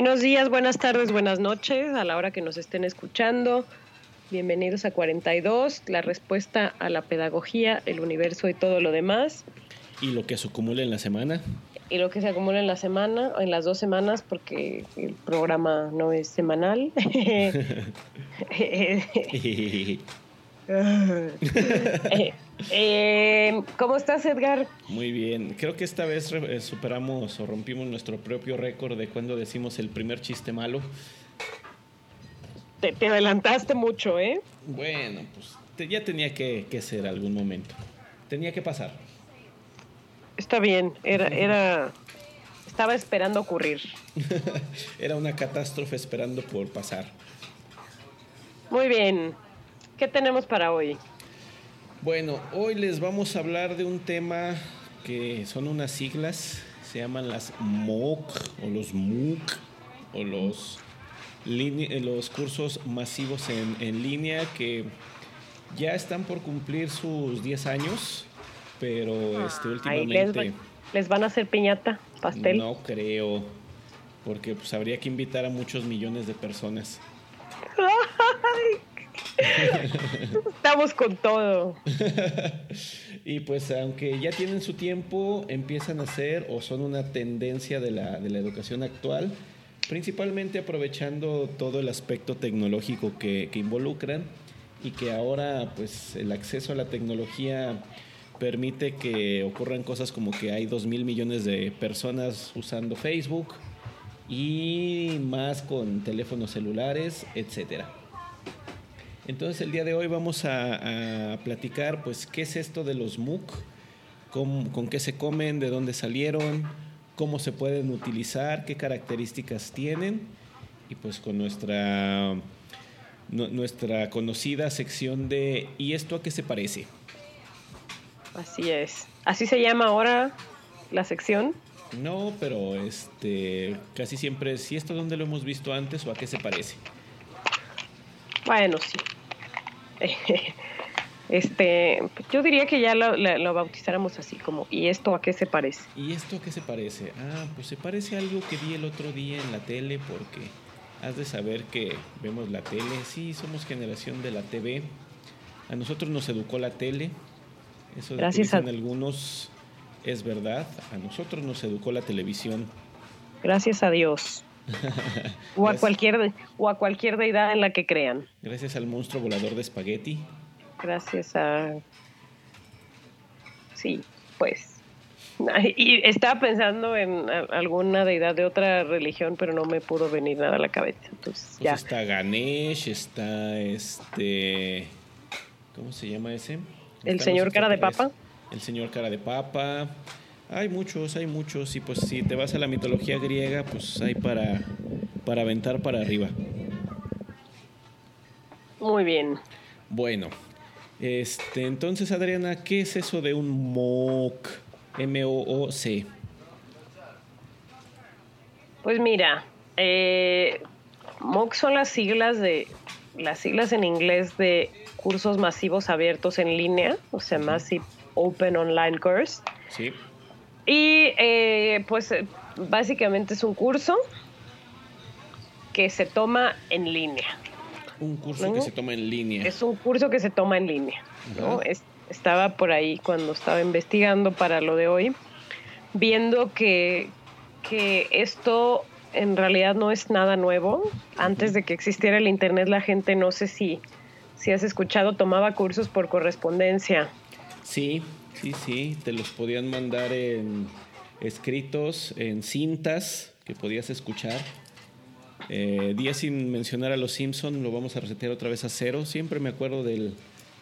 Buenos días, buenas tardes, buenas noches a la hora que nos estén escuchando. Bienvenidos a 42, la respuesta a la pedagogía, el universo y todo lo demás. Y lo que se acumula en la semana. Y lo que se acumula en la semana, en las dos semanas, porque el programa no es semanal. Eh, eh, ¿Cómo estás, Edgar? Muy bien. Creo que esta vez eh, superamos o rompimos nuestro propio récord de cuando decimos el primer chiste malo. Te, adelantaste mucho, ¿eh? Bueno, pues ya tenía que, ser algún momento. Tenía que pasar. Está bien, era, era, estaba esperando ocurrir. era una catástrofe esperando por pasar. Muy bien. ¿Qué tenemos para hoy? Bueno, hoy les vamos a hablar de un tema que son unas siglas, se llaman las MOOC o los MOOC o los, eh, los cursos masivos en, línea que ya están por cumplir sus 10 años, pero este, últimamente... Les, van a hacer piñata, pastel? No creo, porque pues habría que invitar a muchos millones de personas. Estamos con todo. y pues aunque ya tienen su tiempo, empiezan a ser o son una tendencia de la, de la educación actual, principalmente aprovechando todo el aspecto tecnológico que, que involucran y que ahora pues el acceso a la tecnología permite que ocurran cosas como que hay dos mil millones de personas usando Facebook y más con teléfonos celulares, etcétera. Entonces el día de hoy vamos a, platicar pues qué es esto de los MOOC, con, qué se comen, de dónde salieron, cómo se pueden utilizar, qué características tienen y pues con nuestra, nuestra conocida sección de ¿y esto a qué se parece? Así es. ¿Así se llama ahora la sección? No, pero este casi siempre es ¿y esto dónde lo hemos visto antes o a qué se parece? Bueno, sí. este, yo diría que ya lo, bautizáramos así como, ¿y esto a qué se parece? ¿Y esto a qué se parece? Ah, pues se parece a algo que vi el otro día en la tele porque has de saber que vemos la tele, sí, somos generación de la TV. A nosotros nos educó la tele. Eso de Gracias que dicen algunos es verdad. A nosotros nos educó la televisión. Gracias a Dios o, a cualquier, o a cualquier deidad en la que crean. Gracias al monstruo volador de espagueti. Gracias a... Sí, pues. Y estaba pensando en alguna deidad de otra religión, pero no me pudo venir nada a la cabeza. Entonces, pues ya. Está Ganesh, está este. ¿Cómo se llama ese? El señor cara de papa. El señor cara de papa. Hay muchos, hay muchos. Y pues si te vas a la mitología griega, pues hay para, para aventar para arriba. Muy bien. Bueno, este, entonces Adriana, ¿qué es eso de un MOOC? M-O-O-C. Pues mira, eh, MOOC son las siglas de las siglas en inglés de cursos masivos abiertos en línea, o sea, Massive Open Online Course. Sí. Y eh, pues básicamente es un curso que se toma en línea. Un curso que se toma en línea. Es un curso que se toma en línea. estaba por ahí cuando estaba investigando para lo de hoy, viendo que, que esto en realidad no es nada nuevo. Antes de que existiera el Internet, la gente, no sé si, si has escuchado, tomaba cursos por correspondencia. Sí, Sí, sí, te los podían mandar en escritos, en cintas que podías escuchar. Eh, día sin mencionar a los Simpson, lo vamos a resetear otra vez a cero. Siempre me acuerdo del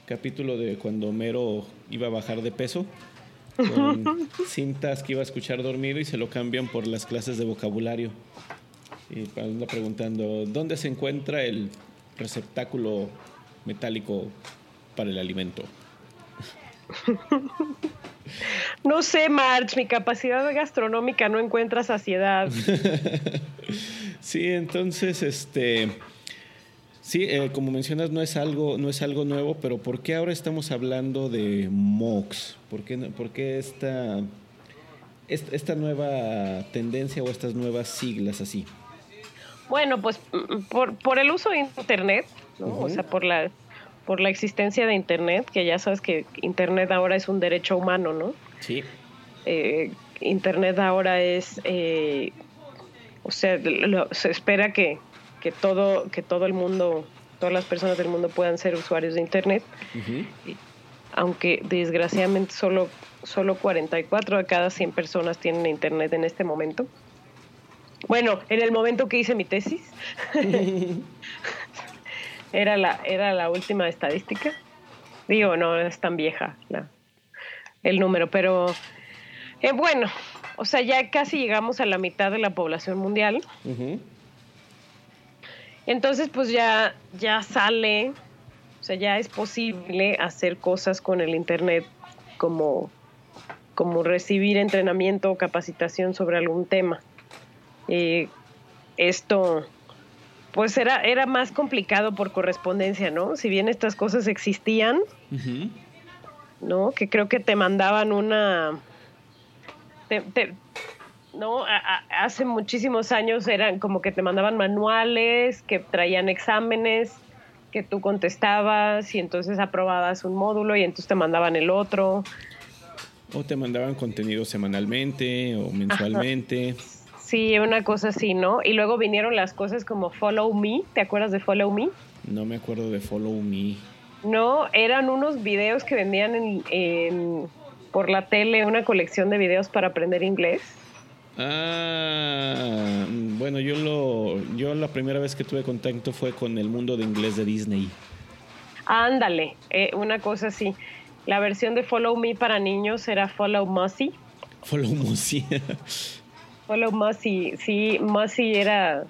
capítulo de cuando Homero iba a bajar de peso con cintas que iba a escuchar dormido y se lo cambian por las clases de vocabulario. Y anda preguntando, ¿dónde se encuentra el receptáculo metálico para el alimento? No sé, March, mi capacidad gastronómica no encuentra saciedad. sí, entonces, este, sí, eh, como mencionas, no es algo, no es algo nuevo, pero ¿por qué ahora estamos hablando de MOX? ¿Por qué, por qué esta, esta, nueva tendencia o estas nuevas siglas así? Bueno, pues mm, por, por el uso de Internet, ¿no? O sea, por la por la existencia de Internet, que ya sabes que Internet ahora es un derecho humano, ¿no? Sí. Eh, Internet ahora es, eh, o sea, se espera que, que, todo, que todo el mundo, todas las personas del mundo puedan ser usuarios de Internet, aunque desgraciadamente solo, solo 44 de cada 100 personas tienen Internet en este momento. Bueno, en el momento que hice mi tesis. Era la, era la última estadística. Digo, no es tan vieja el número, pero eh, bueno, o sea, ya casi llegamos a la mitad de la población mundial. Entonces, pues ya, ya sale, o sea, ya es posible hacer cosas con el Internet como, como recibir entrenamiento o capacitación sobre algún tema. Eh, esto pues era, era más complicado por correspondencia, ¿no? Si bien estas cosas existían, ¿no? Que creo que te mandaban una... ¿no? hace muchísimos años eran como que te mandaban manuales, que traían exámenes, que tú contestabas y entonces aprobabas un módulo y entonces te mandaban el otro. O te mandaban contenido semanalmente o mensualmente. Sí, una cosa así, ¿no? Y luego vinieron las cosas como Follow Me, ¿te acuerdas de Follow Me? No me acuerdo de Follow Me. No, eran unos videos que vendían en, por la tele, una colección de videos para aprender inglés. Ah, bueno, yo lo, yo la primera vez que tuve contacto fue con el mundo de inglés de Disney. Ándale, eh, una cosa así. La versión de Follow Me para niños era Follow Mussy. Follow Mussy. Follow Mussy, sí, Mussy era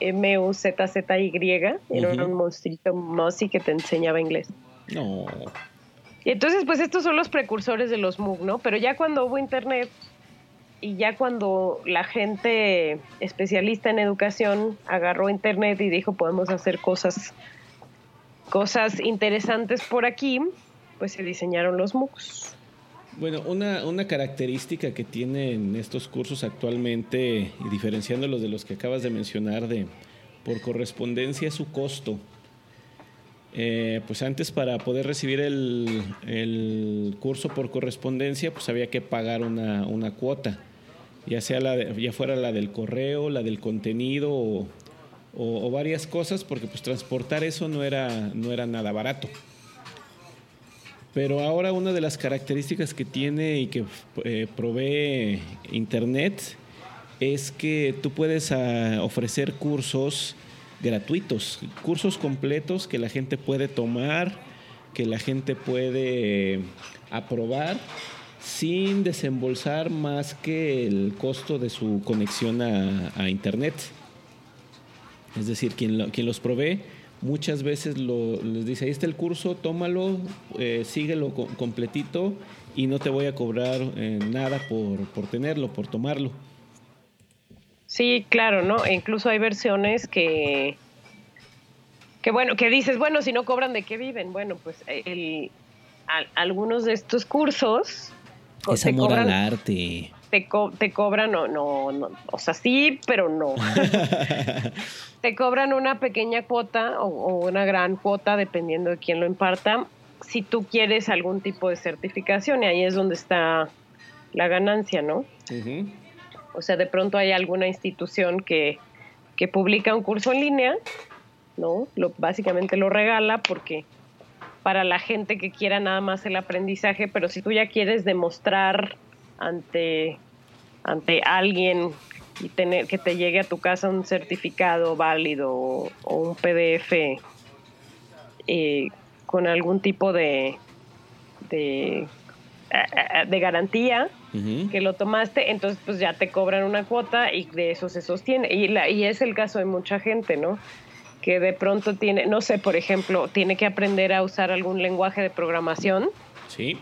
M-U-Z-Z-Y, era un monstruito Mussy que te enseñaba inglés. No. Y entonces, pues estos son los precursores de los MOOC, ¿no? Pero ya cuando hubo internet y ya cuando la gente especialista en educación agarró internet y dijo podemos hacer cosas, cosas interesantes por aquí, pues se diseñaron los MOOCs. Bueno, una, una característica que tienen estos cursos actualmente, y diferenciándolos de los que acabas de mencionar, de por correspondencia es su costo. Eh, pues antes para poder recibir el, curso por correspondencia, pues había que pagar una, una cuota, ya sea la ya fuera la del correo, la del contenido o, o, varias cosas, porque pues transportar eso no era, no era nada barato. Pero ahora una de las características que tiene y que eh, provee Internet es que tú puedes ah, ofrecer cursos gratuitos, cursos completos que la gente puede tomar, que la gente puede aprobar sin desembolsar más que el costo de su conexión a, Internet. Es decir, quien, quien los provee muchas veces lo, les dice, ahí está el curso, tómalo, eh, síguelo completito y no te voy a cobrar eh, nada por, por, tenerlo, por tomarlo. Sí, claro, ¿no? E incluso hay versiones que, que bueno, que dices, bueno, si no cobran, ¿de qué viven? Bueno, pues el, algunos de estos cursos... Es amor al arte. Te, te cobran, no, no, no, o sea, sí, pero no. te cobran una pequeña cuota o, una gran cuota, dependiendo de quién lo imparta, si tú quieres algún tipo de certificación, y ahí es donde está la ganancia, ¿no? O sea, de pronto hay alguna institución que, que publica un curso en línea, ¿no? Lo, básicamente lo regala porque para la gente que quiera nada más el aprendizaje, pero si tú ya quieres demostrar ante, ante alguien y tener que te llegue a tu casa un certificado válido o, un PDF eh, con algún tipo de, de, de garantía que lo tomaste, entonces pues ya te cobran una cuota y de eso se sostiene. Y, la, y es el caso de mucha gente, ¿no? Que de pronto tiene, no sé, por ejemplo, tiene que aprender a usar algún lenguaje de programación. Sí.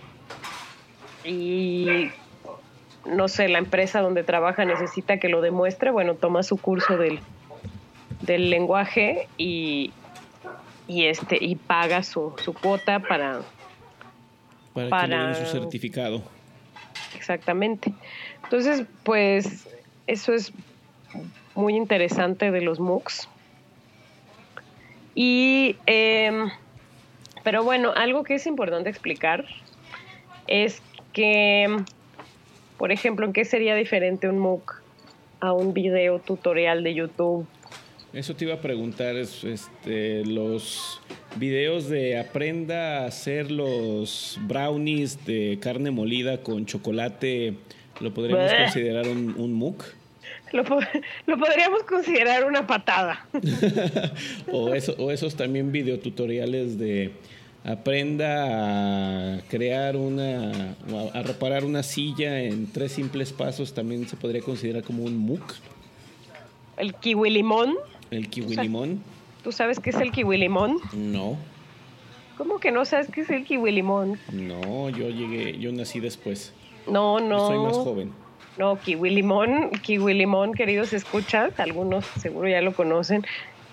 Y no sé, la empresa donde trabaja necesita que lo demuestre, bueno, toma su curso del, del lenguaje y, y este y paga su, su cuota para para, para que le den su certificado. Exactamente. Entonces pues eso es muy interesante de los MOOCs. Y em, pero bueno algo que es importante explicar es que por ejemplo en qué sería diferente un MOOC a un video tutorial de YouTube eso te iba a preguntar, este, los videos de aprenda a hacer los brownies de carne molida con chocolate, ¿lo podríamos considerar un, un MOOC? Lo, podríamos considerar una patada. o, eso, o esos también videotutoriales de aprenda a crear una, a reparar una silla en tres simples pasos, también se podría considerar como un MOOC. El kiwi limón. ¿El kiwi limón? ¿Tú sabes qué es el kiwi limón? No. ¿Cómo que no sabes qué es el kiwi limón? No, yo llegué, yo nací después. No, no. soy más joven. No, kiwi limón, kiwi limón, queridos escuchas, algunos seguro ya lo conocen.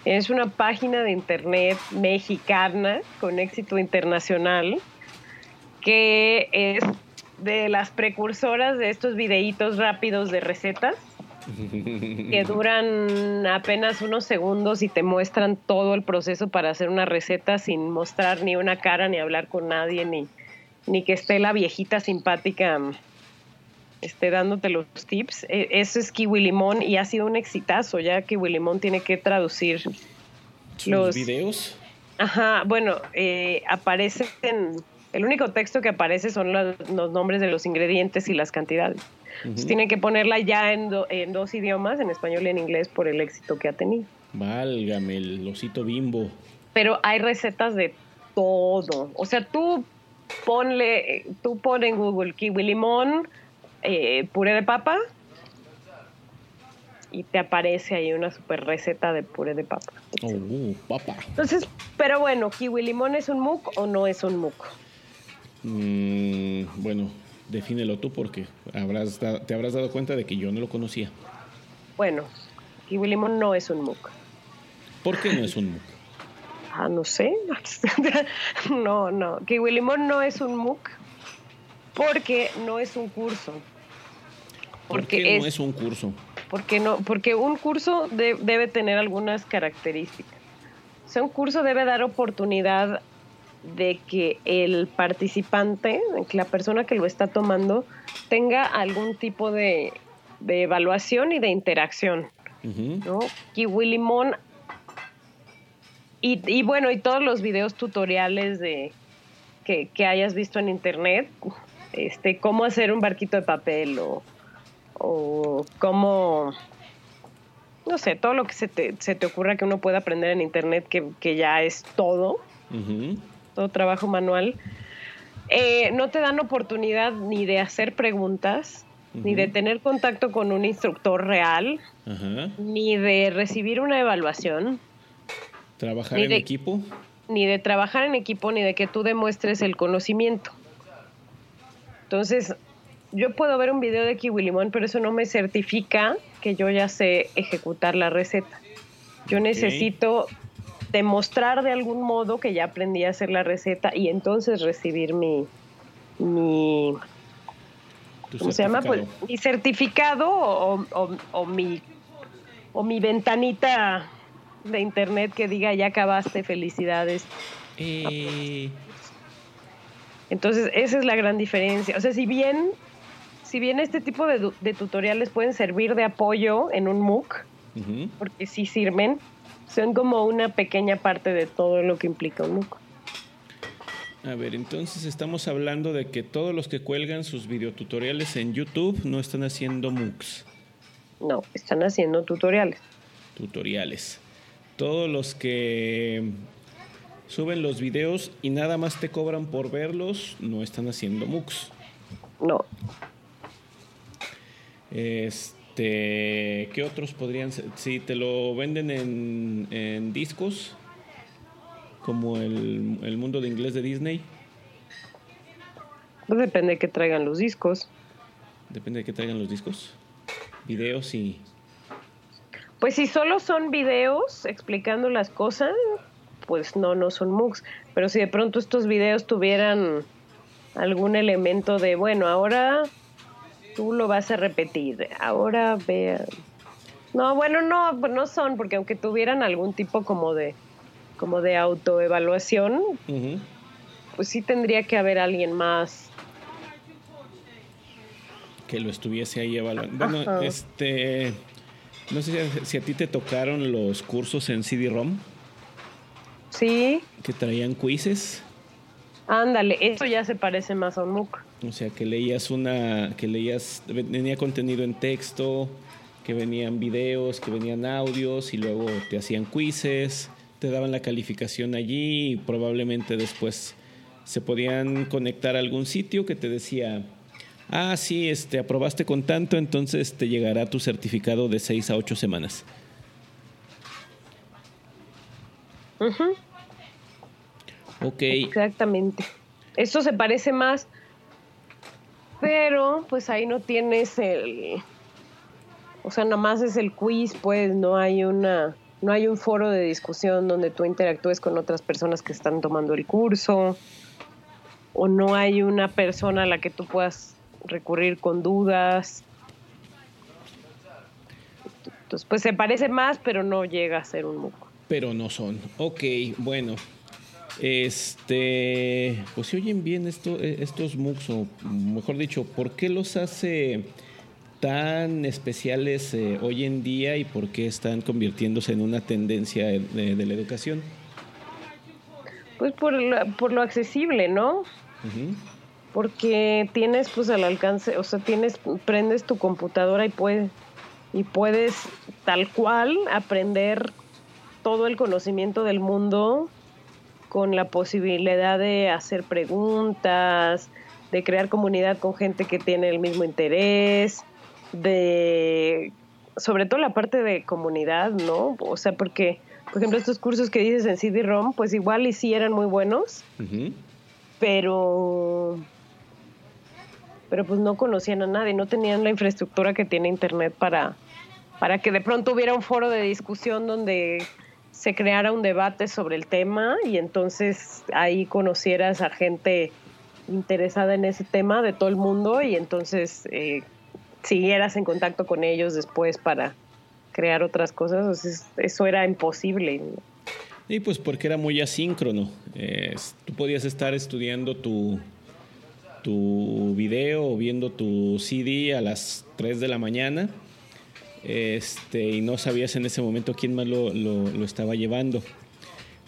Es una página de internet mexicana con éxito internacional que es de las precursoras de estos videitos rápidos de recetas que duran apenas unos segundos y te muestran todo el proceso para hacer una receta sin mostrar ni una cara, ni hablar con nadie, ni, ni que esté la viejita simpática esté dándote los tips. E, eso es Kiwi Limón y ha sido un exitazo. Ya Kiwi Limón tiene que traducir los videos. Ajá, bueno, eh, aparecen. El único texto que aparece son los, los nombres de los ingredientes y las cantidades. Tiene que ponerla ya en, en, dos idiomas, en español y en inglés, por el éxito que ha tenido. Válgame, el osito bimbo. Pero hay recetas de todo. O sea, tú ponle, tú pon en Google kiwi limón, eh, puré de papa, y te aparece ahí una super receta de puré de papa. Oh, papa. Entonces, pero bueno, kiwi limón es un muc o no es un muc? Mm, bueno, defínelo tú porque habrás te habrás dado cuenta de que yo no lo conocía. Bueno, kiwi limón no es un MOOC. ¿Por qué no es un MOOC? Ah, no sé. no, no. Kiwi limón no es un MOOC porque no es un curso. Porque ¿Por qué no es un curso? Porque, no, porque un curso debe tener algunas características. O sea, un curso debe dar oportunidad de que el participante, que la persona que lo está tomando, tenga algún tipo de, evaluación y de interacción. ¿no? Kiwi Limón. Y, bueno, y todos los videos tutoriales de que, hayas visto en internet, este, cómo hacer un barquito de papel o, o cómo, no sé, todo lo que se te, se te ocurra que uno pueda aprender en internet, que, ya es todo todo trabajo manual, eh, no te dan oportunidad ni de hacer preguntas, ni de tener contacto con un instructor real, ni de recibir una evaluación. ¿Trabajar en equipo? Ni de trabajar en equipo, ni de que tú demuestres el conocimiento. Entonces, yo puedo ver un video de Kiwi Limón, pero eso no me certifica que yo ya sé ejecutar la receta. Yo necesito demostrar de algún modo que ya aprendí a hacer la receta y entonces recibir mi, mi ¿cómo se llama? Pues, mi certificado o, mi, o mi ventanita de internet que diga ya acabaste, felicidades. Eh. Entonces, esa es la gran diferencia. O sea, si bien, si bien este tipo de, de tutoriales pueden servir de apoyo en un MOOC, porque sí sirven, son como una pequeña parte de todo lo que implica un MOOC. A ver, entonces estamos hablando de que todos los que cuelgan sus videotutoriales en YouTube no están haciendo MOOCs. No, están haciendo tutoriales. Tutoriales. Todos los que suben los videos y nada más te cobran por verlos, no están haciendo MOOCs. No. Este, ¿qué otros podrían ser? Si te lo venden en, en discos, como el, el, mundo de inglés de Disney. Pues depende de que traigan los discos. Depende de que traigan los discos. Videos y... Pues si solo son videos explicando las cosas, pues no, no son MOOCs. Pero si de pronto estos videos tuvieran algún elemento de, bueno, ahora tú lo vas a repetir, ahora vea. No, bueno, no, no son, porque aunque tuvieran algún tipo como de, como de autoevaluación, pues sí tendría que haber alguien más que lo estuviese ahí evaluando. Bueno, este, no sé si a, ti te tocaron los cursos en CD-ROM. Sí. Que traían quizzes. Ándale, eso ya se parece más a un MOOC. O sea, que leías una, que leías, venía contenido en texto, que venían videos, que venían audios y luego te hacían quizzes, te daban la calificación allí y probablemente después se podían conectar a algún sitio que te decía, ah, sí, este, aprobaste con tanto, entonces te llegará tu certificado de seis a ocho semanas. Ok. Exactamente. Esto se parece más, pero pues ahí no tienes el... O sea, nada más es el quiz, pues no hay una... No hay un foro de discusión donde tú interactúes con otras personas que están tomando el curso. O no hay una persona a la que tú puedas recurrir con dudas. Entonces, pues se parece más, pero no llega a ser un MOOC. Pero no son. Ok, bueno. Este, pues si oyen bien esto, eh, estos MOOCs, o mejor dicho, ¿por qué los hace tan especiales eh, hoy en día y por qué están convirtiéndose en una tendencia de, la educación? Pues por, por lo accesible, ¿no? porque tienes pues al alcance, o sea, tienes, prendes tu computadora y puedes, y puedes tal cual aprender todo el conocimiento del mundo con la posibilidad de hacer preguntas, de crear comunidad con gente que tiene el mismo interés, de sobre todo la parte de comunidad, ¿no? O sea, porque, por ejemplo, estos cursos que dices en CD-ROM, pues igual y sí eran muy buenos, pero pero pues no conocían a nadie, no tenían la infraestructura que tiene Internet para, para que de pronto hubiera un foro de discusión donde se creara un debate sobre el tema y entonces ahí conocieras a gente interesada en ese tema de todo el mundo y entonces eh, siguieras en contacto con ellos después para crear otras cosas, eso era imposible. Y pues porque era muy asíncrono. tú podías estar estudiando tu, tu video o viendo tu CD a las 3 de la mañana este, y no sabías en ese momento quién más lo, lo, estaba llevando.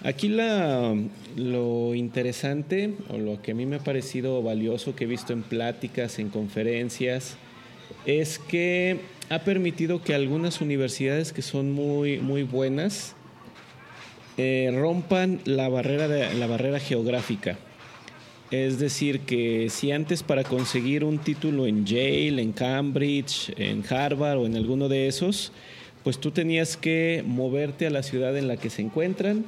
Aquí la, lo interesante o lo que a mí me ha parecido valioso que he visto en pláticas, en conferencias, es que ha permitido que algunas universidades que son muy, muy buenas eh, rompan la barrera, de, la barrera geográfica. Es decir, que si antes para conseguir un título en Yale, en Cambridge, en Harvard o en alguno de esos, pues tú tenías que moverte a la ciudad en la que se encuentran,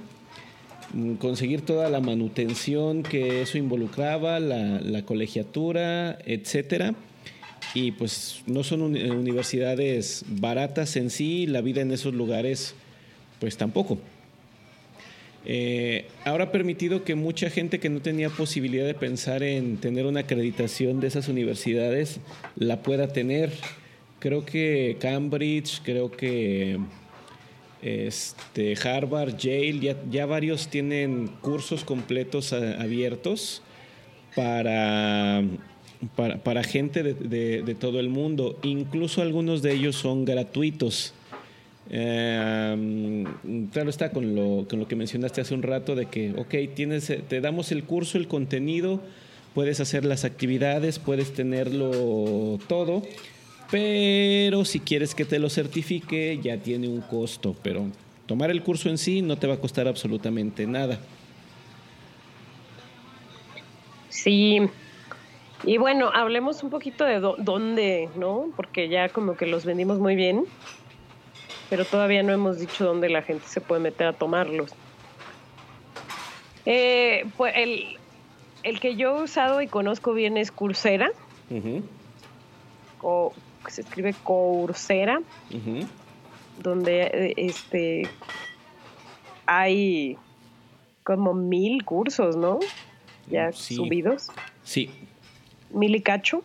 mm, conseguir toda la manutención que eso involucraba, la, colegiatura, etcétera. Y pues no son universidades baratas en sí, la vida en esos lugares pues tampoco. Eh, ahora ha permitido que mucha gente que no tenía posibilidad de pensar en tener una acreditación de esas universidades la pueda tener. Creo que Cambridge, creo que este, Harvard, Yale, ya, varios tienen cursos completos abiertos para, para, gente de todo el mundo. Incluso algunos de ellos son gratuitos. Eh, claro está con lo, con lo que mencionaste hace un rato de que, ok, tienes, te damos el curso, el contenido, puedes hacer las actividades, puedes tenerlo todo, Pero si quieres que te lo certifique, ya tiene un costo. Pero tomar el curso en sí no te va a costar absolutamente nada. Sí. Y bueno, hablemos un poquito de dónde, ¿no? Porque ya como que los vendimos muy bien, pero todavía no hemos dicho dónde la gente se puede meter a tomarlos. Eh, pues el, el que yo he usado y conozco bien es Coursera. o, se escribe Coursera. Donde este hay como mil cursos, ¿no? Ya subidos. Sí. Mil y cacho.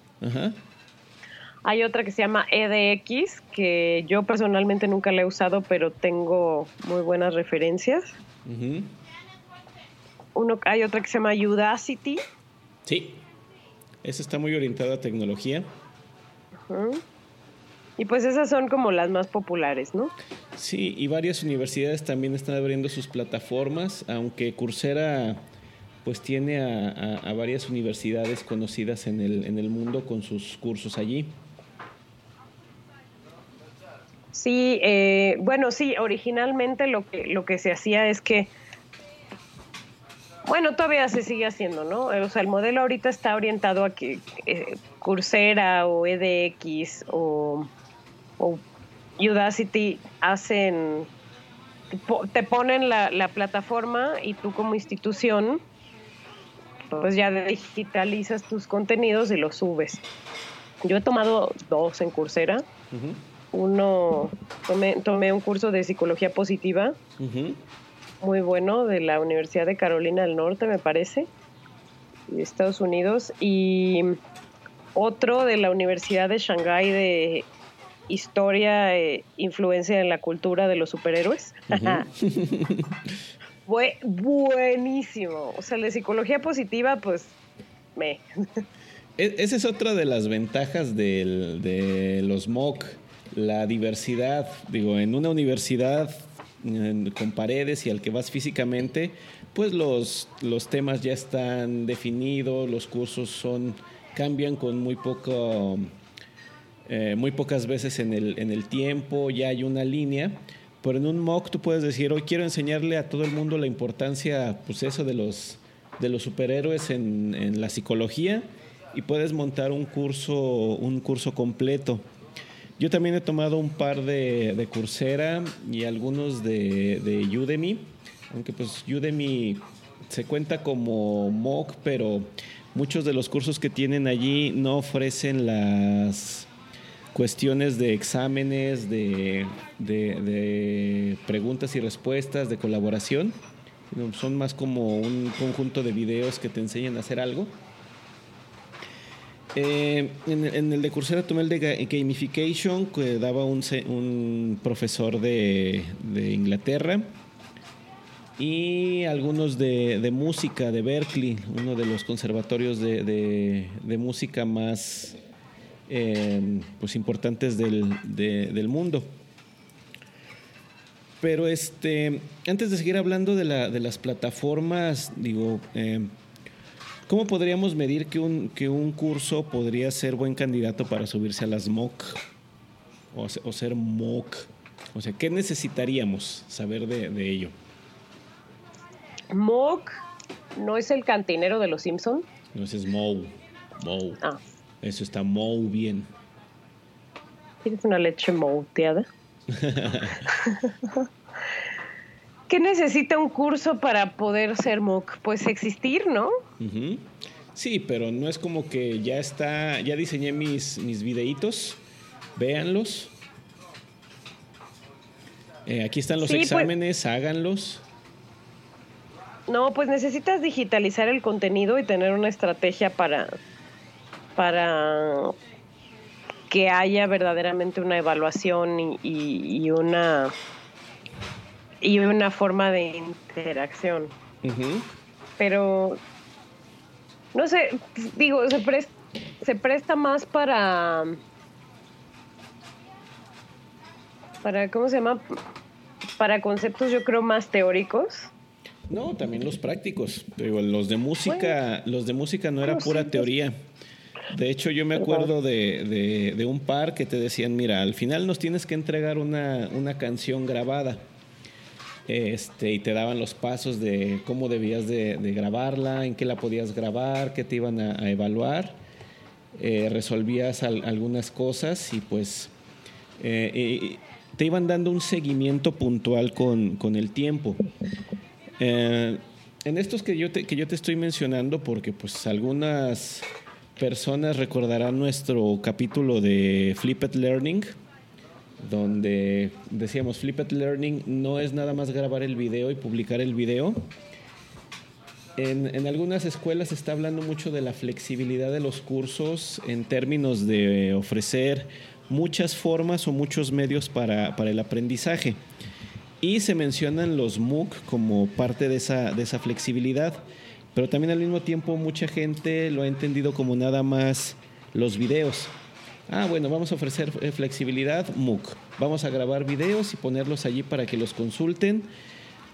Hay otra que se llama EDX, que yo personalmente nunca la he usado, pero tengo muy buenas referencias uno, hay otra que se llama Udacity. Sí, esa está muy orientada a tecnología. Y pues esas son como las más populares, ¿no? Sí, y varias universidades también están abriendo sus plataformas, aunque Coursera pues tiene a, varias universidades conocidas en el, en el mundo con sus cursos allí. Sí, eh, bueno, sí, originalmente lo que, lo que se hacía es que bueno, todavía se sigue haciendo, ¿no? O sea, el modelo ahorita está orientado a que eh, Coursera o EDX o, Udacity hacen, te ponen la, la plataforma y tú como institución, pues ya digitalizas tus contenidos y los subes. Yo he tomado dos en Coursera. Uno, tomé, tomé un curso de psicología positiva muy bueno de la Universidad de Carolina del Norte, me parece, de Estados Unidos, y otro de la Universidad de Shanghái de historia e influencia en la cultura de los superhéroes. Fue buenísimo. O sea, de psicología positiva, pues me. E, esa es otra de las ventajas de los MOOC, la diversidad. Digo, en una universidad con paredes y al que vas físicamente, pues los, los temas ya están definidos, los cursos son cambian con muy poco eh, muy pocas veces en el, en el tiempo, ya hay una línea, pero en un mock tú puedes decir, hoy quiero enseñarle a todo el mundo la importancia, pues eso de los, de los superhéroes en, en la psicología y puedes montar un curso, un curso completo. Yo también he tomado un par de, de Coursera y algunos de, de, Udemy, aunque pues Udemy se cuenta como MOOC, pero muchos de los cursos que tienen allí no ofrecen las cuestiones de exámenes, de, de preguntas y respuestas, de colaboración. Son más como un conjunto de videos que te enseñan a hacer algo. Eh, en, el de Coursera tomé el de Gamification, que daba un, profesor de, Inglaterra. Y algunos de, música de Berkeley, uno de los conservatorios de, música más em, pues importantes del, mundo. Pero este, antes de seguir hablando de, las plataformas, digo, em, ¿Cómo podríamos medir que un, que un curso podría ser buen candidato para subirse a las MOOC o, ser MOOC? O sea, ¿qué necesitaríamos saber de, ello? MOOC no es el cantinero de los Simpson. No, ese es Moe. Moe. Ah. Eso está Moe bien. ¿Tienes una leche mouteada? ¿Qué necesita un curso para poder ser MOOC? Pues existir, ¿no? Sí, pero no es como que ya está, ya diseñé mis, mis videitos, véanlos. Eh, aquí están los pues exámenes, háganlos. No, pues necesitas digitalizar el contenido y tener una estrategia para, para que haya verdaderamente una evaluación y una y una forma de interacción. Pero, no sé, digo, se presta, se presta más para, para, ¿cómo se llama? Para conceptos yo creo más teóricos. No, también los prácticos. Digo, los de música, los de música no era pura teoría. De hecho, yo me acuerdo de, de, un par que te decían, mira, al final nos tienes que entregar una, una canción grabada. Este, y te daban los pasos de cómo debías de, grabarla, en qué la podías grabar, qué te iban a, evaluar. Eh, resolvías algunas cosas y pues eh, te iban dando un seguimiento puntual con, con el tiempo. Eh, en estos que yo, te, que yo te estoy mencionando, porque pues algunas personas recordarán nuestro capítulo de Flipped Learning, donde decíamos Flipped Learning no es nada más grabar el video y publicar el video. En, en, algunas escuelas se está hablando mucho de la flexibilidad de los cursos en términos de ofrecer muchas formas o muchos medios para, para el aprendizaje. Y se mencionan los MOOC como parte de esa, de esa flexibilidad, pero también al mismo tiempo mucha gente lo ha entendido como nada más los videos. Ah, bueno, vamos a ofrecer eh, flexibilidad MOOC. Vamos a grabar videos y ponerlos allí para que los consulten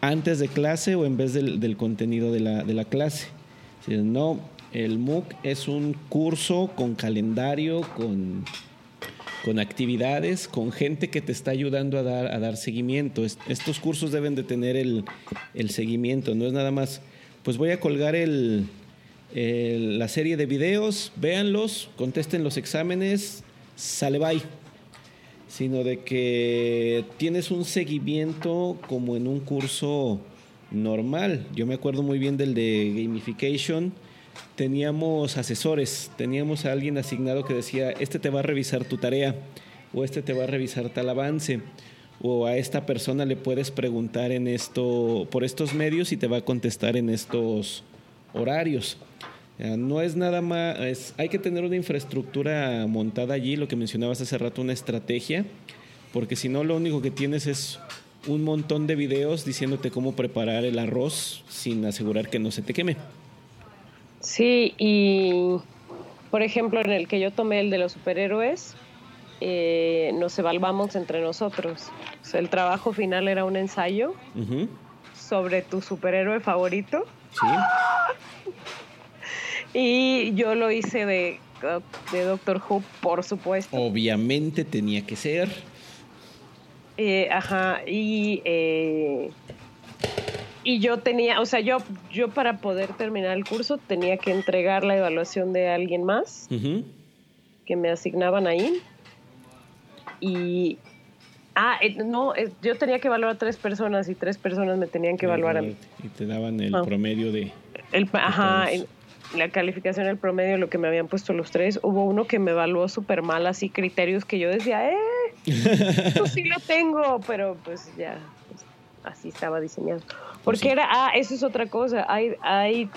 antes de clase o en vez del, contenido de la, de la clase. No, el MOOC es un curso con calendario, con con actividades, con gente que te está ayudando a dar, a dar seguimiento. estos cursos deben de tener el, seguimiento, no es nada más, pues voy a colgar el, la serie de videos, véanlos, contesten los exámenes, sale bye. Sino de que tienes un seguimiento como en un curso normal. Yo me acuerdo muy bien del de gamification teníamos asesores, teníamos a alguien asignado que decía, este te va a revisar tu tarea o este te va a revisar tal avance o a esta persona le puedes preguntar en esto por estos medios y te va a contestar en estos horarios. No es nada más, hay que tener una infraestructura montada allí, lo que mencionabas hace rato, una estrategia, porque si no lo único que tienes es un montón de videos diciéndote cómo preparar el arroz sin asegurar que no se te queme. Sí, y por ejemplo, en el que yo tomé el de los superhéroes, eh, nos evaluamos entre nosotros. el trabajo final era un ensayo sobre tu superhéroe favorito. Sí. y yo lo hice de, de Doctor Who, por supuesto. Obviamente tenía que ser. Eh, ajá, y eh, y yo tenía, o sea, yo, yo para poder terminar el curso tenía que entregar la evaluación de alguien más que me asignaban ahí. Y, ah, eh, no, eh, yo tenía que evaluar a tres personas y tres personas me tenían que evaluar a mí. Y te daban el ah. promedio de... El, ajá, la calificación, el promedio, lo que me habían puesto los tres. Hubo uno que me evaluó súper mal, así criterios que yo decía, eh, pues sí lo tengo, pero pues ya, pues, así estaba diseñado. Porque era, ah, eso es otra cosa. Hay, hay,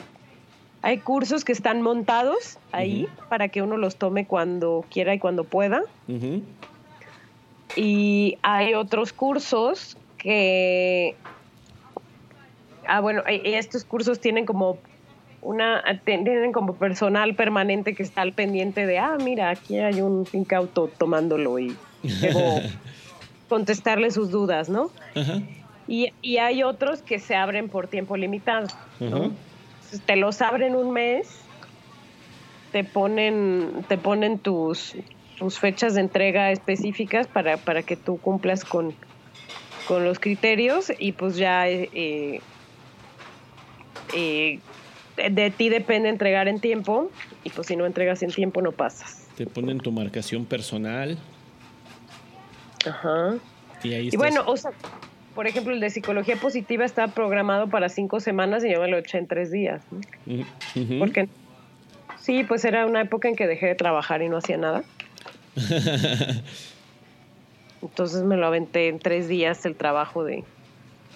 hay cursos que están montados ahí para que uno los tome cuando quiera y cuando pueda. Y hay otros cursos que. Ah, bueno, estos cursos tienen como una tienen como personal permanente que está al pendiente de, ah, mira, aquí hay un incauto tomándolo y debo contestarle sus dudas, ¿no? Ajá. Y, y hay otros que se abren por tiempo limitado. Te los abren un mes, te ponen, te ponen tus, tus fechas de entrega específicas para, para que tú cumplas con, con los criterios y pues ya eh, eh, de ti depende entregar en tiempo y pues si no entregas en tiempo no pasas. Te ponen tu marcación personal. Ajá. Y, ahí y bueno, o sea, por ejemplo, el de psicología positiva está programado para cinco semanas y yo me lo eché en tres días. Porque sí, pues era una época en que dejé de trabajar y no hacía nada. Entonces me lo aventé en tres días el trabajo de...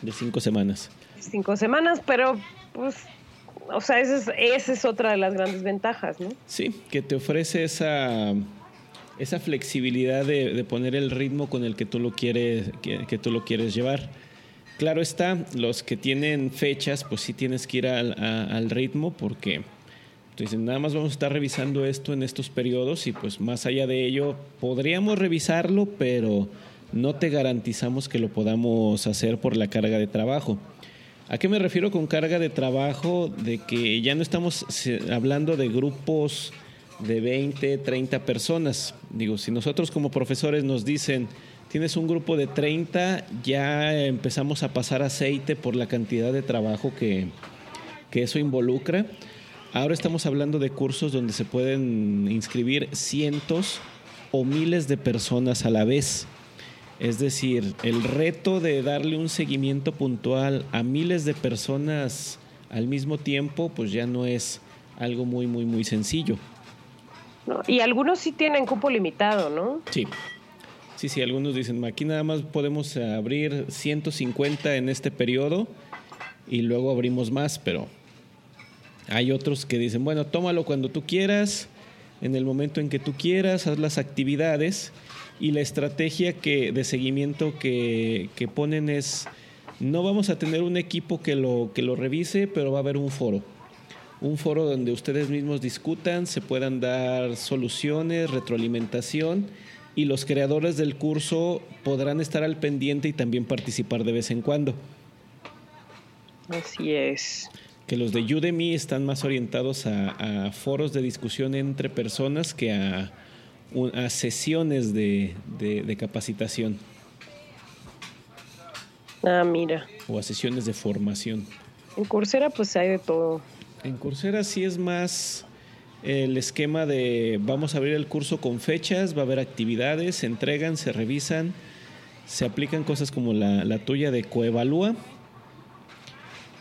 De cinco semanas. Cinco semanas, pero pues, o sea, esa es, esa es otra de las grandes ventajas, ¿no? Sí, que te ofrece esa esa flexibilidad de, poner el ritmo con el que tú lo quieres, que, tú lo quieres llevar. Claro está, los que tienen fechas, pues sí tienes que ir al, ritmo porque entonces nada más vamos a estar revisando esto en estos periodos y pues más allá de ello podríamos revisarlo, pero no te garantizamos que lo podamos hacer por la carga de trabajo. ¿A qué me refiero con carga de trabajo? De que ya no estamos hablando de grupos de 20, 30 personas. Digo, si nosotros como profesores nos dicen, tienes un grupo de 30, ya empezamos a pasar aceite por la cantidad de trabajo que, que eso involucra. Ahora estamos hablando de cursos donde se pueden inscribir cientos o miles de personas a la vez. Es decir, el reto de darle un seguimiento puntual a miles de personas al mismo tiempo, pues ya no es algo muy, muy, muy sencillo. y algunos sí tienen cupo limitado, ¿no? Sí. Sí, sí, algunos dicen, aquí nada más podemos abrir 150 en este periodo y luego abrimos más, pero hay otros que dicen, bueno, tómalo cuando tú quieras, en el momento en que tú quieras, haz las actividades y la estrategia que, de seguimiento que, ponen es, no vamos a tener un equipo que lo, que lo revise, pero va a haber un foro. Un foro donde ustedes mismos discutan, se puedan dar soluciones, retroalimentación y los creadores del curso podrán estar al pendiente y también participar de vez en cuando. Así es. Que los de Udemy están más orientados a, foros de discusión entre personas que a, a sesiones de, de, capacitación. Ah, mira. O a sesiones de formación. En Coursera pues hay de todo. En Coursera sí es más el esquema de vamos a abrir el curso con fechas, va a haber actividades, se entregan, se revisan, se aplican cosas como la, tuya de coevalúa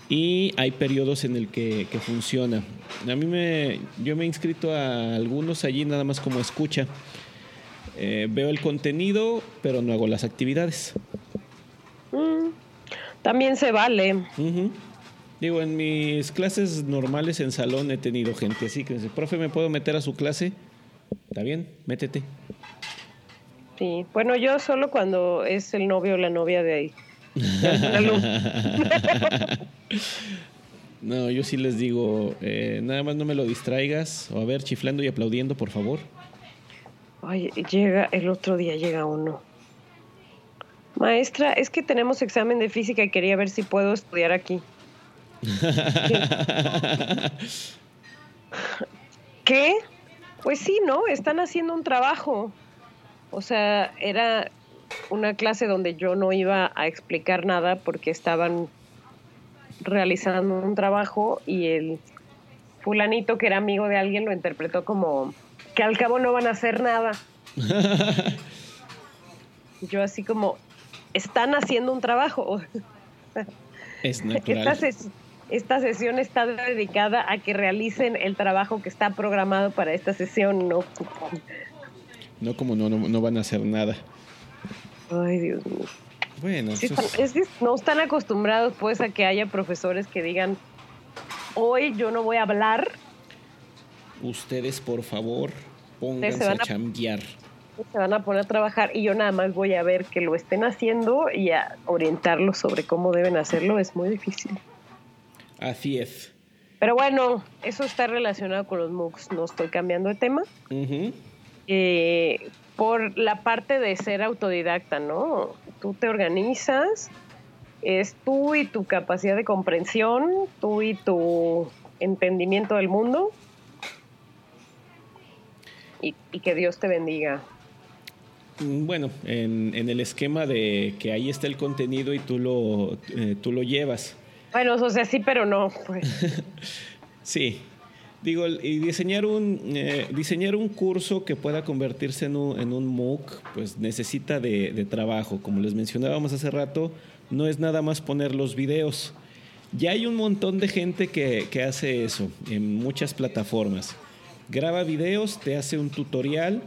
y hay periodos en el que, funciona. A mí me, yo me he inscrito a algunos allí nada más como escucha. Eh, veo el contenido, pero no hago las actividades. Mm, también se vale. Digo, en mis clases normales en salón he tenido gente así que dice, profe, ¿me puedo meter a su clase? Está bien, métete. Sí, bueno, yo solo cuando es el novio o la novia de ahí. no, yo sí les digo, eh, nada más no me lo distraigas, o a ver, chiflando y aplaudiendo, por favor. Ay, llega, el otro día llega uno. Maestra, es que tenemos examen de física y quería ver si puedo estudiar aquí. ¿Qué? Pues sí, ¿no? Están haciendo un trabajo. O sea, era una clase donde yo no iba a explicar nada porque estaban realizando un trabajo y el fulanito que era amigo de alguien lo interpretó como que al cabo no van a hacer nada. yo así como, están haciendo un trabajo. Es natural esta sesión está dedicada a que realicen el trabajo que está programado para esta sesión, no. No como no, no, van a hacer nada. Ay, Dios mío. Bueno, es que no están acostumbrados pues a que haya profesores que digan, hoy yo no voy a hablar. Ustedes, por favor, pónganse a, chambear. Se van a poner a trabajar y yo nada más voy a ver que lo estén haciendo y a orientarlos sobre cómo deben hacerlo. Es muy difícil. Así es. Pero bueno, eso está relacionado con los MOOCs. No estoy cambiando de tema. Eh, por la parte de ser autodidacta, ¿no? Tú te organizas, es tú y tu capacidad de comprensión, tú y tu entendimiento del mundo. Y, que Dios te bendiga. Bueno, en, el esquema de que ahí está el contenido y tú lo, eh, tú lo llevas. Bueno, o sea, sí, pero no. Pues. sí. Digo, y diseñar un, eh, diseñar un curso que pueda convertirse en un, en un MOOC, pues necesita de, trabajo. Como les mencionábamos hace rato, no es nada más poner los videos. Ya hay un montón de gente que, que hace eso en muchas plataformas. Graba videos, te hace un tutorial,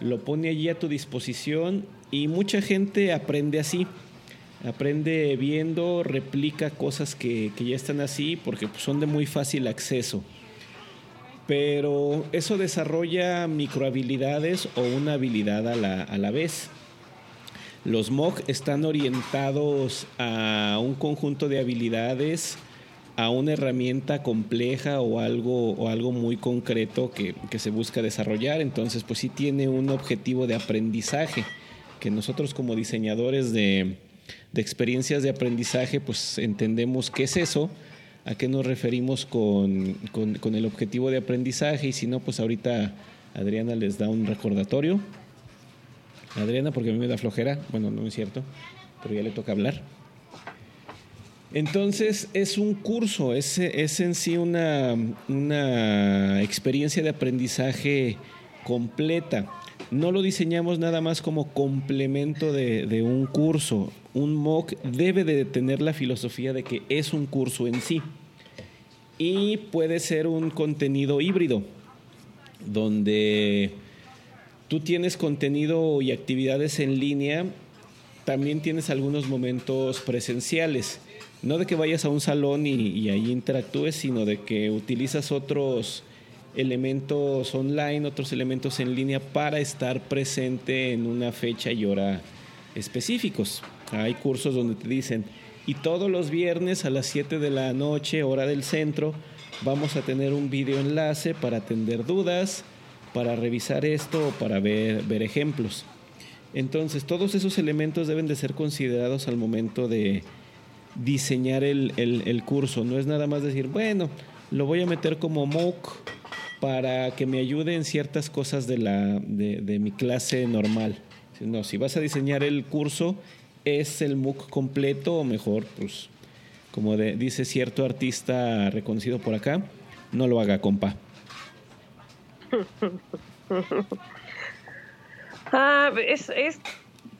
lo pone allí a tu disposición y mucha gente aprende así aprende viendo, replica cosas que, ya están así porque son de muy fácil acceso. Pero eso desarrolla microhabilidades o una habilidad a la, a la vez. Los MOOC están orientados a un conjunto de habilidades, a una herramienta compleja o algo, o algo muy concreto que, que se busca desarrollar. Entonces, pues sí tiene un objetivo de aprendizaje que nosotros como diseñadores de, de experiencias de aprendizaje, pues entendemos qué es eso, a qué nos referimos con, el objetivo de aprendizaje y si no, pues ahorita Adriana les da un recordatorio. Adriana, porque a mí me da flojera. Bueno, no es cierto, pero ya le toca hablar. Entonces es un curso, es, es en sí una, una experiencia de aprendizaje completa. No lo diseñamos nada más como complemento de, de, un curso. Un MOOC debe de tener la filosofía de que es un curso en sí. Y puede ser un contenido híbrido, donde tú tienes contenido y actividades en línea, también tienes algunos momentos presenciales no de que vayas a un salón y, ahí interactúes, sino de que utilizas otros elementos online, otros elementos en línea para estar presente en una fecha y hora específicos. Hay cursos donde te dicen, y todos los viernes a las 7 de la noche, hora del centro, vamos a tener un video enlace para atender dudas, para revisar esto o para ver, ver ejemplos. Entonces, todos esos elementos deben de ser considerados al momento de, diseñar el, curso. No es nada más decir, bueno, lo voy a meter como MOOC para que me ayude en ciertas cosas de, la, de, mi clase normal. No, si vas a diseñar el curso, es el MOOC completo o mejor, pues, como dice cierto artista reconocido por acá, no lo haga, compa. Ah, es, es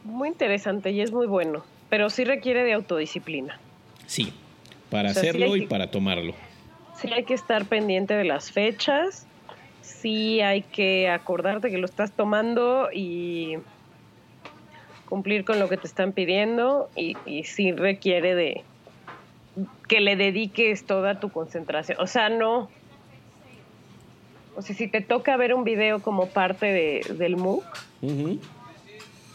muy interesante y es muy bueno, pero sí requiere de autodisciplina. Sí, para hacerlo y para tomarlo. Sí hay que estar pendiente de las fechas, sí hay que acordarte que lo estás tomando y cumplir con lo que te están pidiendo y, y sí requiere de que le dediques toda tu concentración. O sea, no... O sea, si te toca ver un video como parte de, del MOOC,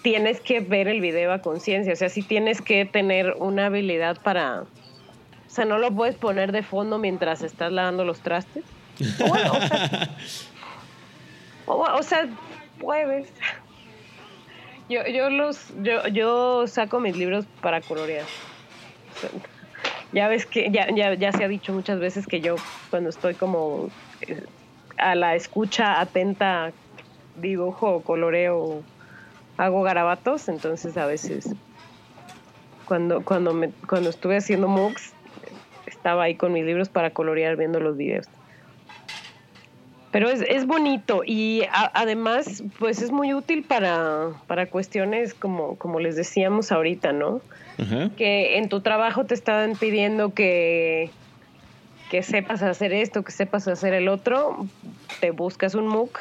tienes que ver el video a conciencia, o sea, sí tienes que tener una habilidad para... O sea, no lo puedes poner de fondo mientras estás lavando los trastes. O, sea, puedes. Yo, yo los, yo, yo saco mis libros para colorear. ya ves que, ya, ya, ya se ha dicho muchas veces que yo cuando estoy como eh, a la escucha atenta, dibujo, coloreo hago garabatos, entonces a veces cuando, cuando, me, cuando estuve haciendo MOOCs, estaba ahí con mis libros para colorear viendo los videos. Pero es, es bonito y además pues es muy útil para, para cuestiones como, como les decíamos ahorita, ¿no? Que en tu trabajo te están pidiendo que, que sepas hacer esto, que sepas hacer el otro, te buscas un MOOC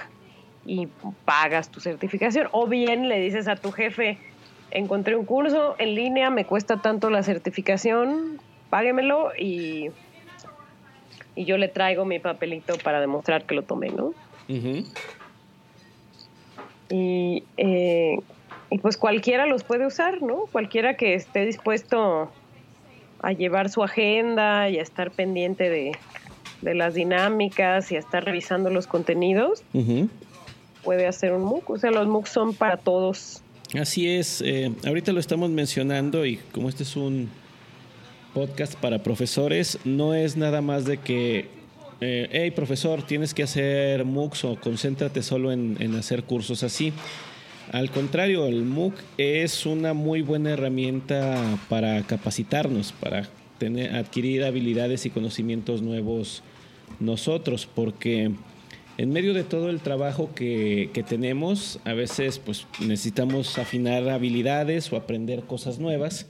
y pagas tu certificación. O bien le dices a tu jefe, encontré un curso en línea, me cuesta tanto la certificación, páguemelo y, y yo le traigo mi papelito para demostrar que lo tomé, ¿no? y, eh, y pues cualquiera los puede usar, ¿no? Cualquiera que esté dispuesto a llevar su agenda y a estar pendiente de, de las dinámicas y a estar revisando los contenidos, puede hacer un MOOC. O sea, los MOOCs son para todos. Así es. Eh, ahorita lo estamos mencionando y como este es un podcast para profesores, no es nada más de que, eh, hey profesor, tienes que hacer MOOCs o concéntrate solo en, hacer cursos así. Al contrario, el MOOC es una muy buena herramienta para capacitarnos, para tener, adquirir habilidades y conocimientos nuevos nosotros, porque en medio de todo el trabajo que, tenemos, a veces pues necesitamos afinar habilidades o aprender cosas nuevas,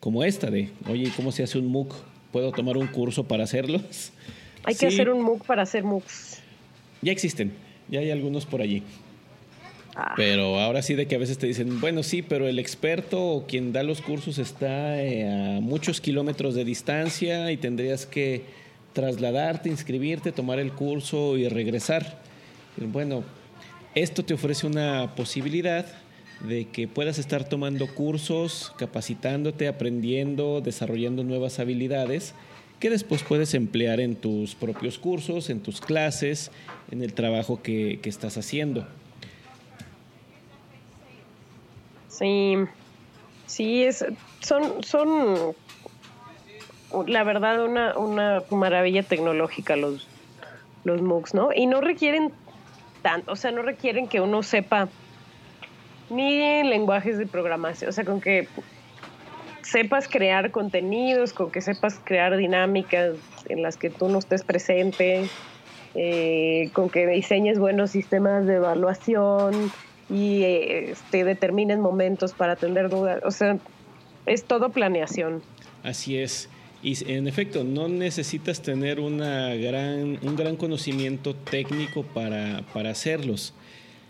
como esta de, oye, ¿cómo se hace un MOOC? ¿Puedo tomar un curso para hacerlos? Hay que hacer un MOOC para hacer MOOCs. Ya existen, ya hay algunos por allí. Ah. Pero ahora sí de que a veces te dicen, bueno, sí, pero el experto o quien da los cursos está eh, a muchos kilómetros de distancia y tendrías que trasladarte, inscribirte, tomar el curso y regresar. Bueno, esto te ofrece una posibilidad de que puedas estar tomando cursos, capacitándote, aprendiendo, desarrollando nuevas habilidades que después puedes emplear en tus propios cursos, en tus clases, en el trabajo que, que estás haciendo. Sí, sí, es, son, son la verdad, una, una maravilla tecnológica los, los MOOCs, ¿no? Y no requieren tanto, o sea, no requieren que uno sepa ni lenguajes de programación, o sea, con que sepas crear contenidos, con que sepas crear dinámicas en las que tú no estés presente, eh, con que diseñes buenos sistemas de evaluación y este, determines momentos para atender dudas. O sea, es todo planeación. Así es. Y en efecto, no necesitas tener una gran, un gran conocimiento técnico para, para hacerlos.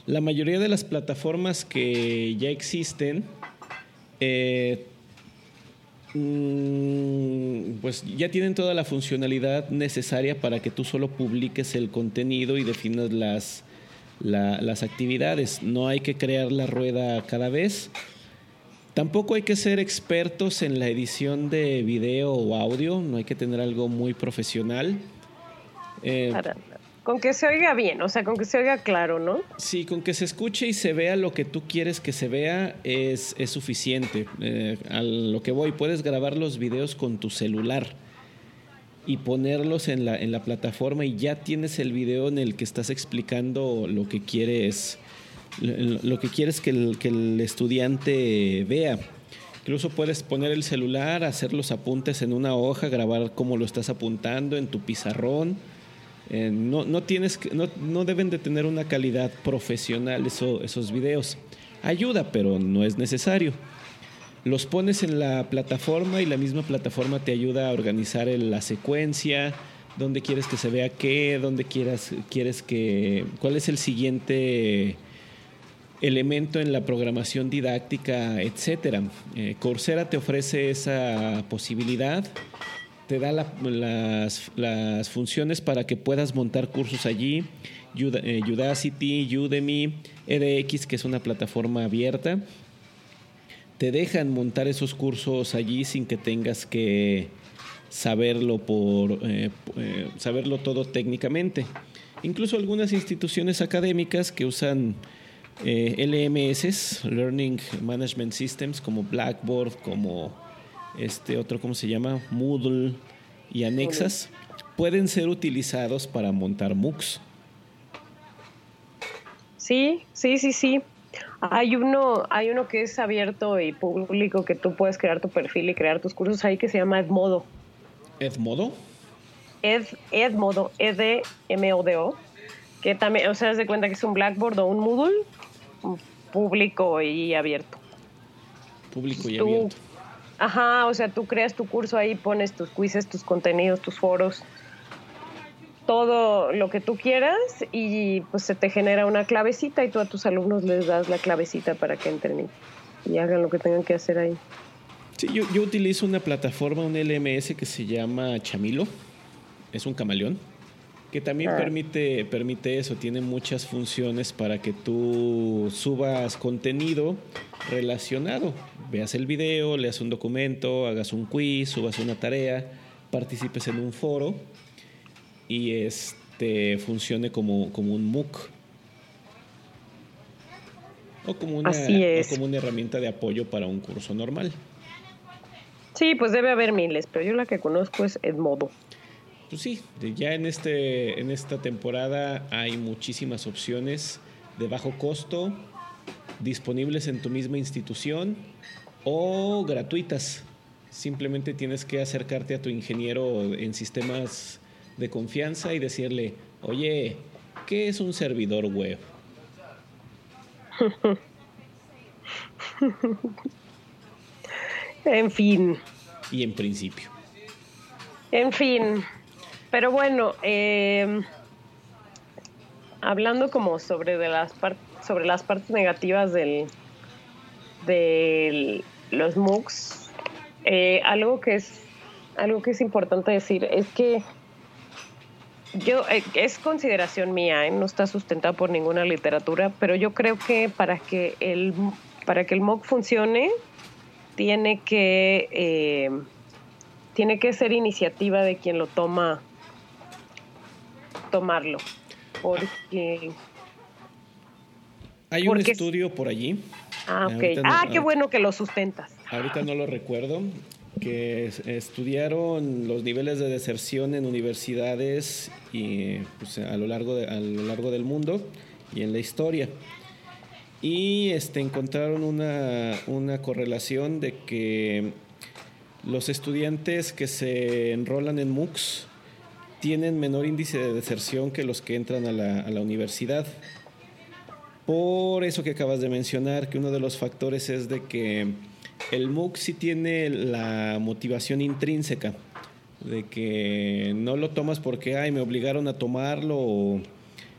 La mayoría de las plataformas que ya existen eh, Mm, pues ya tienen toda la funcionalidad necesaria para que tú solo publiques el contenido y definas las, las actividades. No hay que crear la rueda cada vez. Tampoco hay que ser expertos en la edición de video o audio, no hay que tener algo muy profesional. Eh, con que se oiga bien, o sea, con que se oiga claro, ¿no? Sí, con que se escuche y se vea lo que tú quieres que se vea es, es suficiente. Eh, a lo que voy, puedes grabar los videos con tu celular y ponerlos en la, en la plataforma y ya tienes el video en el que estás explicando lo que quieres, lo que quieres que el, que el estudiante vea. Incluso puedes poner el celular, hacer los apuntes en una hoja, grabar cómo lo estás apuntando en tu pizarrón eh, no, no, tienes no, no, deben de tener una calidad profesional esos videos. Ayuda, pero no es necesario. Los pones en la plataforma y la misma plataforma te ayuda a organizar la secuencia, dónde quieres que se vea qué, dónde quieras, quieres que, cuál es el siguiente elemento en la programación didáctica, etcétera. Eh, Coursera te ofrece esa posibilidad te da las, funciones para que puedas montar cursos allí. Eh, Udacity, Udemy, edX, que es una plataforma abierta. Te dejan montar esos cursos allí sin que tengas que saberlo por eh, eh, saberlo todo técnicamente. Incluso algunas instituciones académicas que usan LMS, Learning Management Systems, como Blackboard, como este otro, ¿cómo se llama? Moodle y anexas, pueden ser utilizados para montar MOOCs. Sí, sí, sí, sí. Hay uno, hay uno que es abierto y público que tú puedes crear tu perfil y crear tus cursos ahí que se llama Edmodo. ¿Edmodo? Ed, Edmodo, E-D-M-O-D-O, que también, o sea, se cuenta que es un Blackboard o un Moodle público y abierto. Público y abierto. Ajá, o sea, tú creas tu curso ahí, pones tus quizzes, tus contenidos, tus foros, todo lo que tú quieras y pues se te genera una clavecita y tú a tus alumnos les das la clavecita para que entren y, hagan lo que tengan que hacer ahí. Sí, yo, yo utilizo una plataforma, un LMS que se llama Chamilo, es un camaleón que también permite, permite eso, tiene muchas funciones para que tú subas contenido relacionado. Veas el video, leas un documento, hagas un quiz, subas una tarea, participes en un foro y este funcione como, como un MOOC. O como, una, o como una herramienta de apoyo para un curso normal. Sí, pues debe haber miles, pero yo la que conozco es Edmodo pues sí, ya en, este, en esta temporada hay muchísimas opciones de bajo costo disponibles en tu misma institución o gratuitas. Simplemente tienes que acercarte a tu ingeniero en sistemas de confianza y decirle, oye, ¿qué es un servidor web? en fin. Y en principio. En fin. Pero bueno, eh, hablando como sobre de las sobre las partes negativas del de los MOOCs, eh, algo que es algo que es importante decir es que yo eh, es consideración mía, no está sustentado por ninguna literatura, pero yo creo que para que el para que el MOOC funcione tiene que tiene que ser iniciativa de quien lo toma tomarlo. Porque. Hay un estudio por allí. Ah, ok. ah, qué bueno que lo sustentas. Ahorita no lo recuerdo. Que estudiaron los niveles de deserción en universidades y, pues, a, lo largo a lo largo del mundo y en la historia. Y este, encontraron una, una correlación de que los estudiantes que se enrolan en MOOCs tienen menor índice de deserción que los que entran a la, a la universidad. Por eso que acabas de mencionar, que uno de los factores es de que el MOOC sí tiene la motivación intrínseca, de que no lo tomas porque, ay, me obligaron a tomarlo o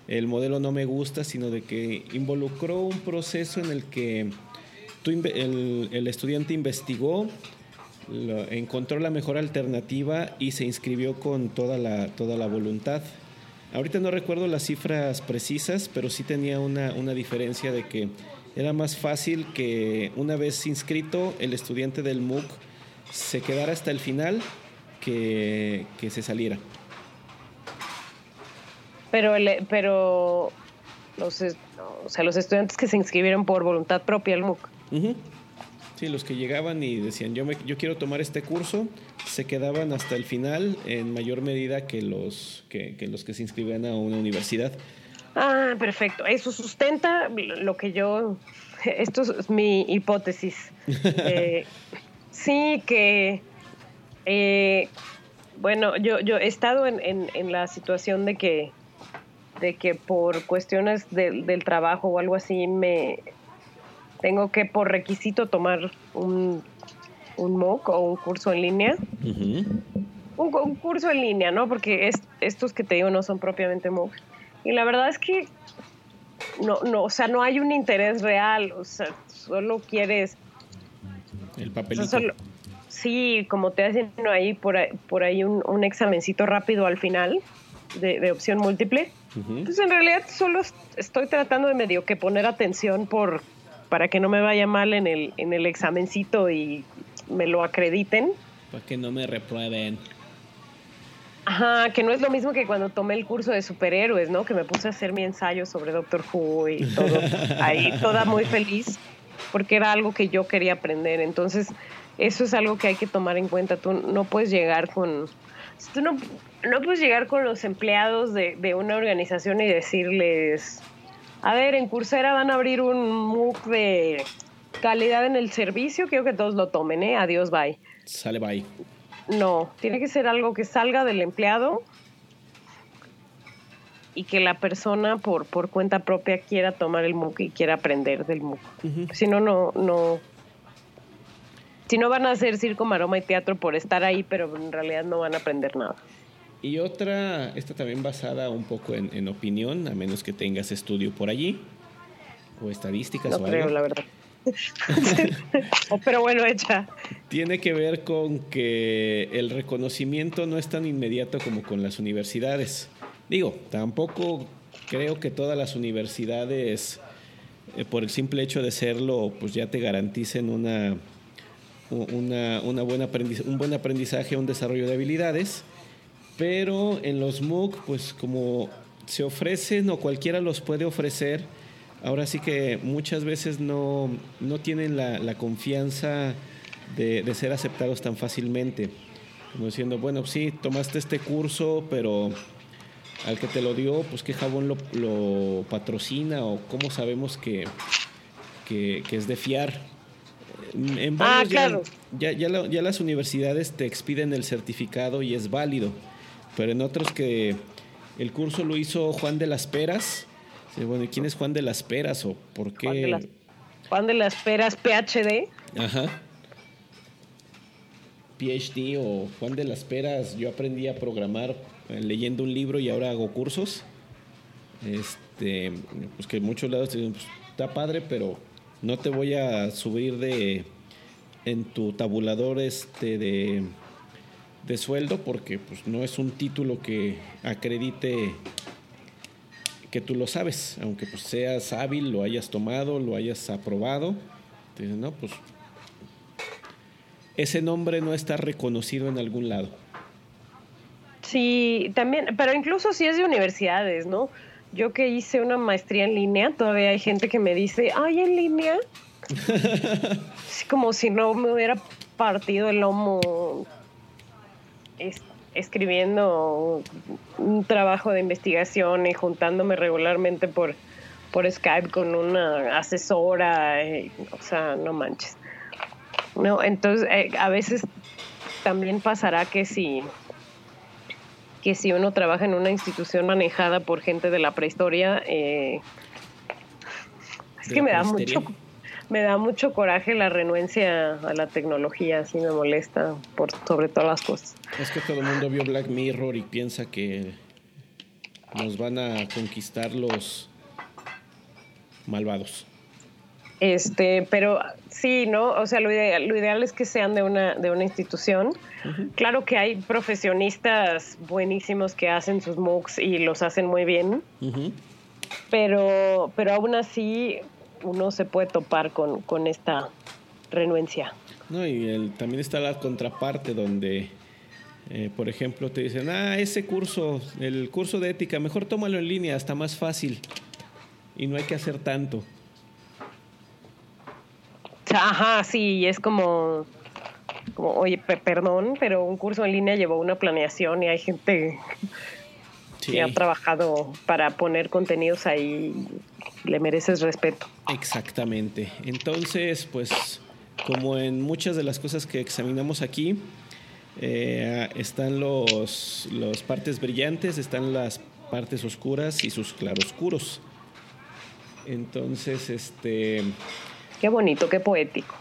el modelo no me gusta, sino de que involucró un proceso en el que el, el, estudiante investigó, lo, encontró la mejor alternativa y se inscribió con toda la, toda la voluntad. Ahorita no recuerdo las cifras precisas, pero sí tenía una, una diferencia de que era más fácil que una vez inscrito el estudiante del MOOC se quedara hasta el final que, que se saliera. Pero, el, pero los, o sea, los estudiantes que se inscribieron por voluntad propia al MOOC. Uh -huh. Sí, los que llegaban y decían, yo, me, yo quiero tomar este curso, se quedaban hasta el final en mayor medida que los que, que los que se inscribían a una universidad. Ah, perfecto. Eso sustenta lo que yo... Esto es mi hipótesis. eh, sí, que... Eh, bueno, yo, yo he estado en, en, en, la situación de que, de que por cuestiones de, del trabajo o algo así me tengo que por requisito tomar un, un MOOC o un curso en línea. Uh -huh. un, un, curso en línea, ¿no? Porque es, estos que te digo no son propiamente MOOC. Y la verdad es que no, no, o sea, no hay un interés real, o sea, solo quieres... El papelito. O sea, solo, sí, como te hacen ahí por ahí, por ahí un, un examencito rápido al final de, de opción múltiple. Uh -huh. Pues en realidad solo estoy tratando de medio que poner atención por para que no me vaya mal en el, en el examencito y me lo acrediten. Para que no me reprueben. Ajá, que no es lo mismo que cuando tomé el curso de superhéroes, ¿no? Que me puse a hacer mi ensayo sobre Doctor Who y todo. ahí toda muy feliz, porque era algo que yo quería aprender. Entonces, eso es algo que hay que tomar en cuenta. Tú no puedes llegar con. Tú no, no puedes llegar con los empleados de, de una organización y decirles. A ver, en Coursera van a abrir un MOOC de calidad en el servicio. Quiero que todos lo tomen, ¿eh? Adiós, bye. Sale, bye. No, tiene que ser algo que salga del empleado y que la persona por, por cuenta propia quiera tomar el MOOC y quiera aprender del MOOC. Uh -huh. Si no, no, no. Si no van a hacer circo, maroma y teatro por estar ahí, pero en realidad no van a aprender nada. Y otra, esta también basada un poco en, en opinión, a menos que tengas estudio por allí, o estadísticas no o creo, algo. la verdad. pero bueno, hecha. Tiene que ver con que el reconocimiento no es tan inmediato como con las universidades. Digo, tampoco creo que todas las universidades, eh, por el simple hecho de serlo, pues ya te garanticen una, una, una buena aprendiz un buen aprendizaje, un desarrollo de habilidades. Pero en los MOOC, pues como se ofrecen o cualquiera los puede ofrecer, ahora sí que muchas veces no, no tienen la, la confianza de, de, ser aceptados tan fácilmente. Como diciendo, bueno, sí, tomaste este curso, pero al que te lo dio, pues qué jabón lo, lo patrocina o cómo sabemos que, que, que, es de fiar. En ah, claro. ya, ya, ya, ya las universidades te expiden el certificado y es válido, pero en otros que el curso lo hizo Juan de las Peras, bueno, ¿y quién es Juan de las Peras o por qué? Juan de las, Juan de las Peras, PhD. Ajá. PhD o Juan de las Peras, yo aprendí a programar leyendo un libro y ahora hago cursos. Este, pues que en muchos lados dicen, pues, está padre, pero no te voy a subir de en tu tabulador este de, de sueldo porque pues no es un título que acredite que tú lo sabes, aunque pues seas hábil, lo hayas tomado, lo hayas aprobado. Entonces, no, pues ese nombre no está reconocido en algún lado. Sí, también, pero incluso si es de universidades, ¿no? Yo que hice una maestría en línea, todavía hay gente que me dice, ay, en línea. es como si no me hubiera partido el lomo es, escribiendo un trabajo de investigación y juntándome regularmente por, por Skype con una asesora, eh, o sea, no manches. No, entonces eh, a veces también pasará que si que si uno trabaja en una institución manejada por gente de la prehistoria, eh, es que me da mucho me da mucho coraje la renuencia a la tecnología, así me molesta por sobre todas las cosas. Es que todo el mundo vio Black Mirror y piensa que nos van a conquistar los malvados. Este, pero sí, ¿no? O sea, lo ideal, lo ideal es que sean de una, de una institución. Claro que hay profesionistas buenísimos que hacen sus MOOCs y los hacen muy bien. Pero, pero aún así uno se puede topar con, con esta renuencia. No, y también está la contraparte donde, eh, por ejemplo, te dicen, ah, ese curso, el curso de ética, mejor tómalo en línea, está más fácil y no hay que hacer tanto. Ajá, sí, es como, como oye, perdón, pero un curso en línea llevó una planeación y hay gente que ha trabajado para poner contenidos ahí, le mereces respeto. Exactamente. Entonces, pues, como en muchas de las cosas que examinamos aquí, eh, están los, los partes brillantes, están las partes oscuras y sus claroscuros. Entonces, este Qué bonito, qué poético.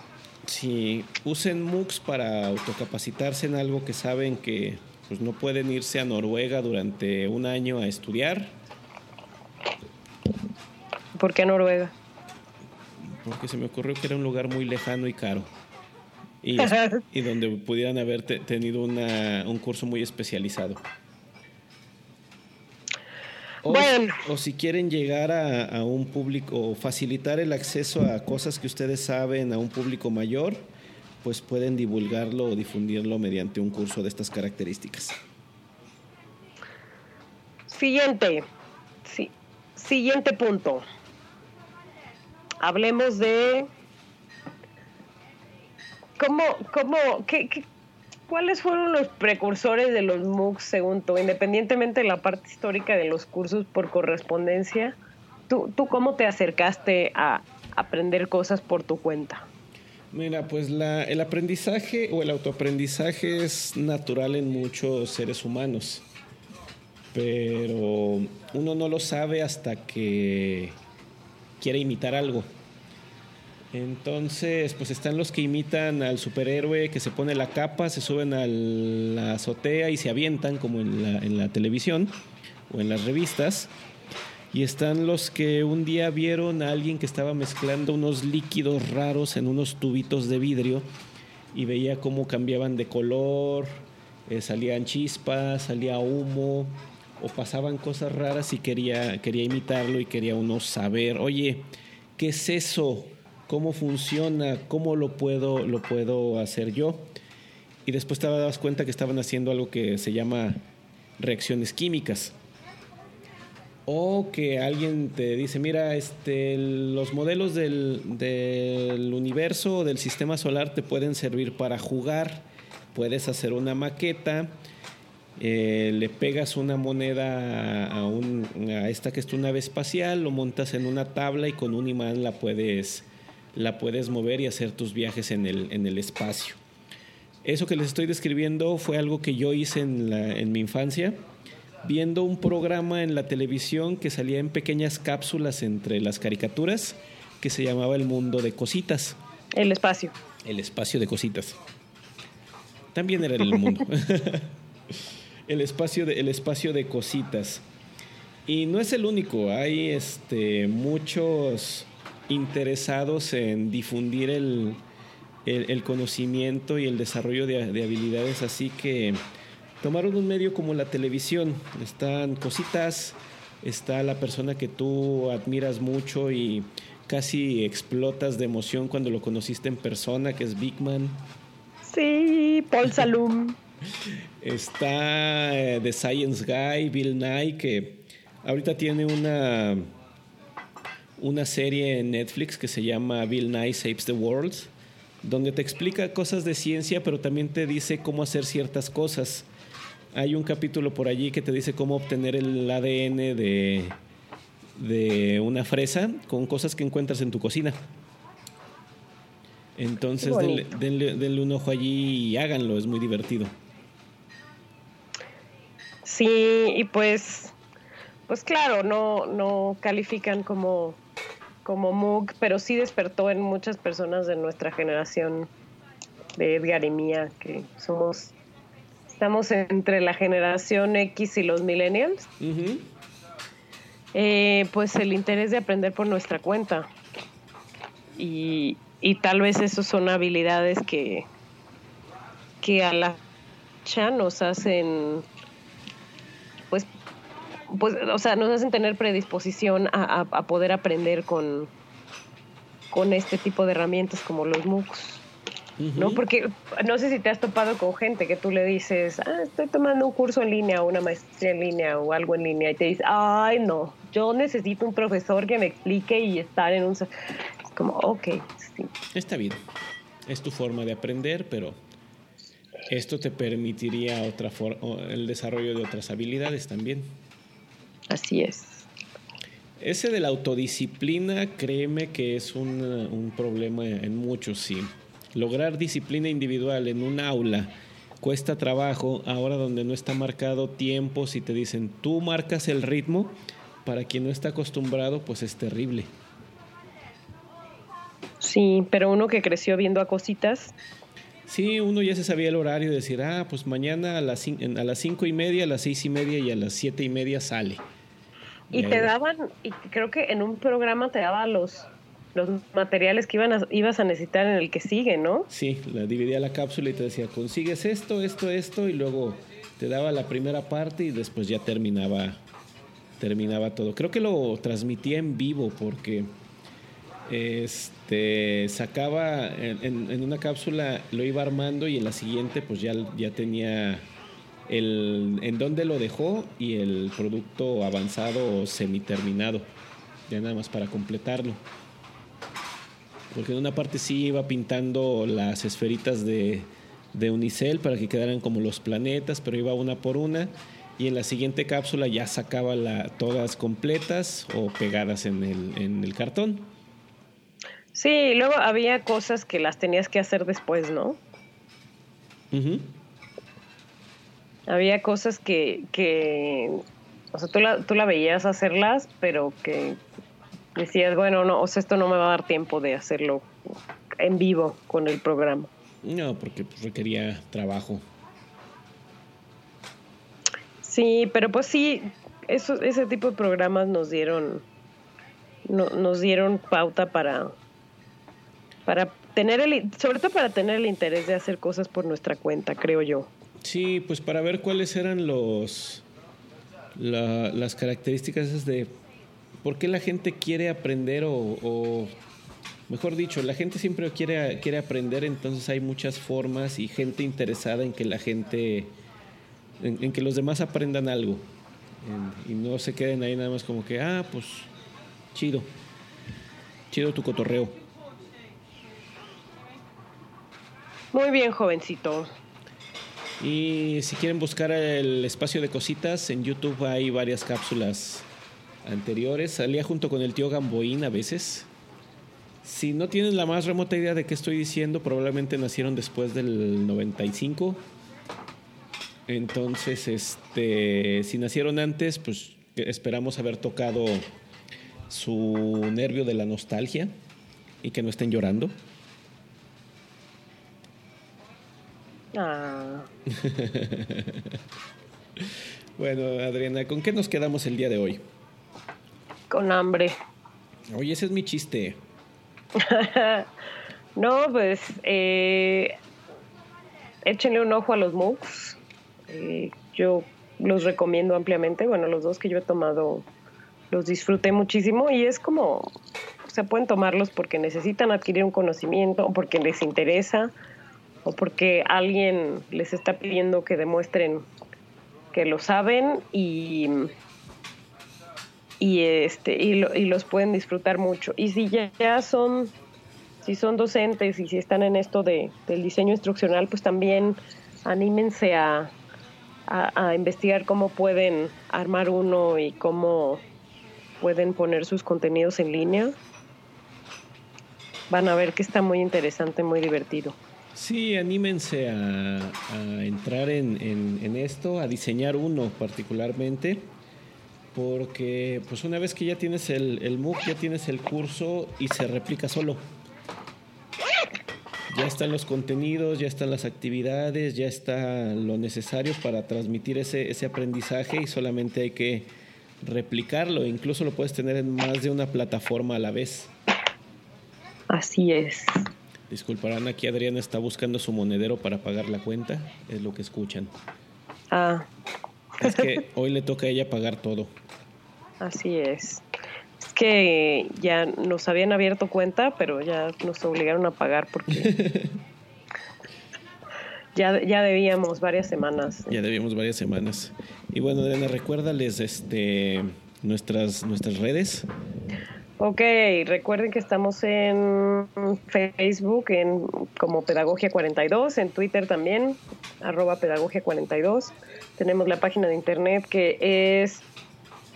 Sí, usen MOOCs para autocapacitarse en algo que saben que pues, no pueden irse a Noruega durante un año a estudiar. ¿Por qué Noruega? Porque se me ocurrió que era un lugar muy lejano y caro. Y, y donde pudieran haber tenido una, un curso muy especializado. O, bueno. o si quieren llegar a, un público o facilitar el acceso a cosas que ustedes saben a un público mayor, pues pueden divulgarlo o difundirlo mediante un curso de estas características. Siguiente. Sí. Siguiente punto. Hablemos de cómo, cómo, qué, ¿cuáles fueron los precursores de los MOOCs según tú? Independientemente de la parte histórica de los cursos por correspondencia, ¿tú, tú cómo te acercaste a aprender cosas por tu cuenta? Mira, pues la, el aprendizaje o el autoaprendizaje es natural en muchos seres humanos, pero uno no lo sabe hasta que quiere imitar algo. Entonces, pues están los que imitan al superhéroe que se pone la capa, se suben a la azotea y se avientan como en la, en la televisión o en las revistas. Y están los que un día vieron a alguien que estaba mezclando unos líquidos raros en unos tubitos de vidrio y veía cómo cambiaban de color, eh, salían chispas, salía humo o pasaban cosas raras y quería, quería imitarlo y quería uno saber, oye, ¿qué es eso? cómo funciona, cómo lo puedo, lo puedo hacer yo. Y después te das cuenta que estaban haciendo algo que se llama reacciones químicas. O que alguien te dice, mira, este, los modelos del, del universo o del sistema solar te pueden servir para jugar. Puedes hacer una maqueta, eh, le pegas una moneda a, un, a esta que es tu nave espacial, lo montas en una tabla y con un imán la puedes la puedes mover y hacer tus viajes en el, en el espacio. Eso que les estoy describiendo fue algo que yo hice en, la, en mi infancia, viendo un programa en la televisión que salía en pequeñas cápsulas entre las caricaturas, que se llamaba El Mundo de Cositas. El espacio. El espacio de cositas. También era el mundo. el, espacio de, el espacio de cositas. Y no es el único, hay este, muchos interesados en difundir el, conocimiento y el desarrollo de, habilidades, así que tomaron un medio como la televisión, están cositas, está la persona que tú admiras mucho y casi explotas de emoción cuando lo conociste en persona, que es Big Man. Sí, Paul Salum. está eh, The Science Guy, Bill Nye, que ahorita tiene una una serie en Netflix que se llama Bill Nye Saves the World, donde te explica cosas de ciencia, pero también te dice cómo hacer ciertas cosas. Hay un capítulo por allí que te dice cómo obtener el ADN de, de una fresa con cosas que encuentras en tu cocina. Entonces denle, denle, un ojo allí y háganlo, es muy divertido. Sí, y pues, pues claro, no, no califican como, como MOOC, pero sí despertó en muchas personas de nuestra generación de Edgar y mía, que somos, estamos entre la generación X y los millennials. Eh, pues el interés de aprender por nuestra cuenta. Y, y tal vez eso son habilidades que, que a la cha nos hacen pues pues o sea nos hacen tener predisposición a, a, poder aprender con con este tipo de herramientas como los MOOCs ¿no? Porque no sé si te has topado con gente que tú le dices, ah, estoy tomando un curso en línea o una maestría en línea o algo en línea y te dice, ay, no, yo necesito un profesor que me explique y estar en un... Es como, ok, Está bien. Es tu forma de aprender, pero esto te permitiría otra el desarrollo de otras habilidades también. Así es. Ese de la autodisciplina, créeme que es un, un problema en muchos, sí. Lograr disciplina individual en un aula cuesta trabajo, ahora donde no está marcado tiempo, si te dicen tú marcas el ritmo, para quien no está acostumbrado, pues es terrible. Sí, pero uno que creció viendo a cositas. Sí, uno ya se sabía el horario, decir, ah, pues mañana a las, a las cinco y media, a las seis y media y a las siete y media sale. Y, te daban, y creo que en un programa te daba los, los materiales que ibas a necesitar en el que sigue, ¿no? Sí, la dividía la cápsula y te decía, consigues esto, esto, esto, y luego te daba la primera parte y después ya terminaba, terminaba todo. Creo que lo transmitía en vivo porque este, sacaba en, una cápsula, lo iba armando y en la siguiente pues ya, ya tenía el, en dónde lo dejó y el producto avanzado o semiterminado, ya nada más para completarlo. Porque en una parte sí iba pintando las esferitas de, de unicel para que quedaran como los planetas, pero iba una por una y en la siguiente cápsula ya sacaba la, todas completas o pegadas en el, en el cartón. Sí, luego había cosas que las tenías que hacer después, ¿no? Había cosas que, que, o sea, tú la, tú la veías hacerlas, pero que decías, bueno, no, o sea, esto no me va a dar tiempo de hacerlo en vivo con el programa. No, porque requería trabajo. Sí, pero pues sí, eso, ese tipo de programas nos dieron, no, nos dieron pauta para, para tener el, sobre todo para tener el interés de hacer cosas por nuestra cuenta, creo yo. Sí, pues para ver cuáles eran los las características de por qué la gente quiere aprender o, mejor dicho, la gente siempre quiere, quiere aprender, entonces hay muchas formas y gente interesada en que la gente, en, que los demás aprendan algo y no se queden ahí nada más como que, ah, pues chido, chido tu cotorreo. Muy bien, jovencito. Y si quieren buscar el espacio de cositas, en YouTube hay varias cápsulas anteriores. Salía junto con el tío Gamboín a veces. Si no tienen la más remota idea de qué estoy diciendo, probablemente nacieron después del 95. Entonces, este, si nacieron antes, pues esperamos haber tocado su nervio de la nostalgia y que no estén llorando. Ah. bueno, Adriana, ¿con qué nos quedamos el día de hoy? Con hambre. Oye, ese es mi chiste. no, pues eh, échenle un ojo a los MOOCs. Eh, yo los recomiendo ampliamente. Bueno, los dos que yo he tomado los disfruté muchísimo y es como, se pueden tomarlos porque necesitan adquirir un conocimiento o porque les interesa o porque alguien les está pidiendo que demuestren que lo saben y y este y, y los pueden disfrutar mucho y si ya, son si son docentes y si están en esto de, del diseño instruccional pues también anímense a, a, investigar cómo pueden armar uno y cómo pueden poner sus contenidos en línea. Van a ver que está muy interesante, muy divertido. Sí, anímense a, a entrar en, en, en, esto, a diseñar uno particularmente, porque pues una vez que ya tienes el, el MOOC, ya tienes el curso y se replica solo. Ya están los contenidos, ya están las actividades, ya está lo necesario para transmitir ese, ese aprendizaje y solamente hay que replicarlo. Incluso lo puedes tener en más de una plataforma a la vez. Así es. Disculparán, aquí Adriana está buscando su monedero para pagar la cuenta, es lo que escuchan. Ah. Es que hoy le toca a ella pagar todo. Así es. Es que ya nos habían abierto cuenta, pero ya nos obligaron a pagar porque ya, ya debíamos varias semanas. Ya debíamos varias semanas. Y bueno, Adriana, recuérdales este, nuestras, nuestras redes. Ok, recuerden que estamos en Facebook en, como Pedagogia 42, en Twitter también, arroba Pedagogia 42. Tenemos la página de internet que es,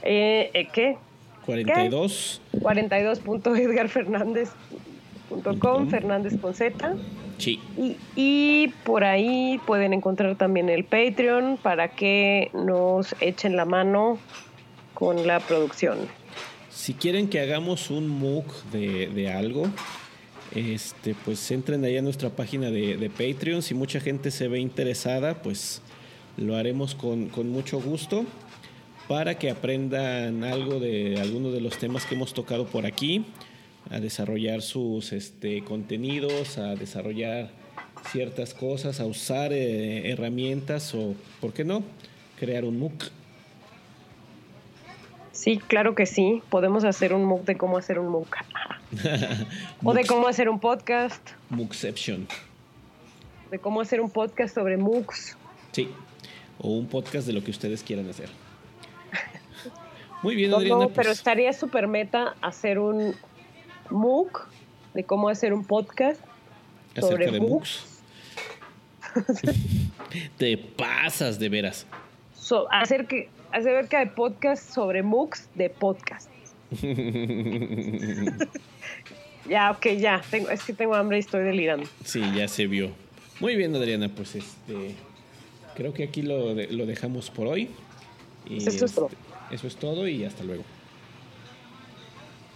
eh, ¿qué? 42. 42.edgarfernández.com, Fernández con Z. Sí. Y, y por ahí pueden encontrar también el Patreon para que nos echen la mano con la producción. Si quieren que hagamos un MOOC de, de algo, este, pues entren ahí a nuestra página de, de, Patreon. Si mucha gente se ve interesada, pues lo haremos con, con, mucho gusto para que aprendan algo de algunos de los temas que hemos tocado por aquí, a desarrollar sus este, contenidos, a desarrollar ciertas cosas, a usar eh, herramientas o, ¿por qué no?, crear un MOOC. Sí, claro que sí. Podemos hacer un MOOC de cómo hacer un MOOC. o de cómo hacer un podcast. MOOCception. De cómo hacer un podcast sobre MOOCs. Sí. O un podcast de lo que ustedes quieran hacer. Muy bien, no, Adriana. No, pero pues... estaría súper meta hacer un MOOC de cómo hacer un podcast Acerca sobre de MOOCs. Te pasas de veras. So, hacer que acerca de podcast sobre MOOCs de podcast. ya, ok, ya. Tengo, es que tengo hambre y estoy delirando. Sí, ya se vio. Muy bien, Adriana, pues este creo que aquí lo, de, lo dejamos por hoy. Y eso es todo. Eso es todo y hasta luego.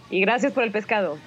Y gracias por el pescado.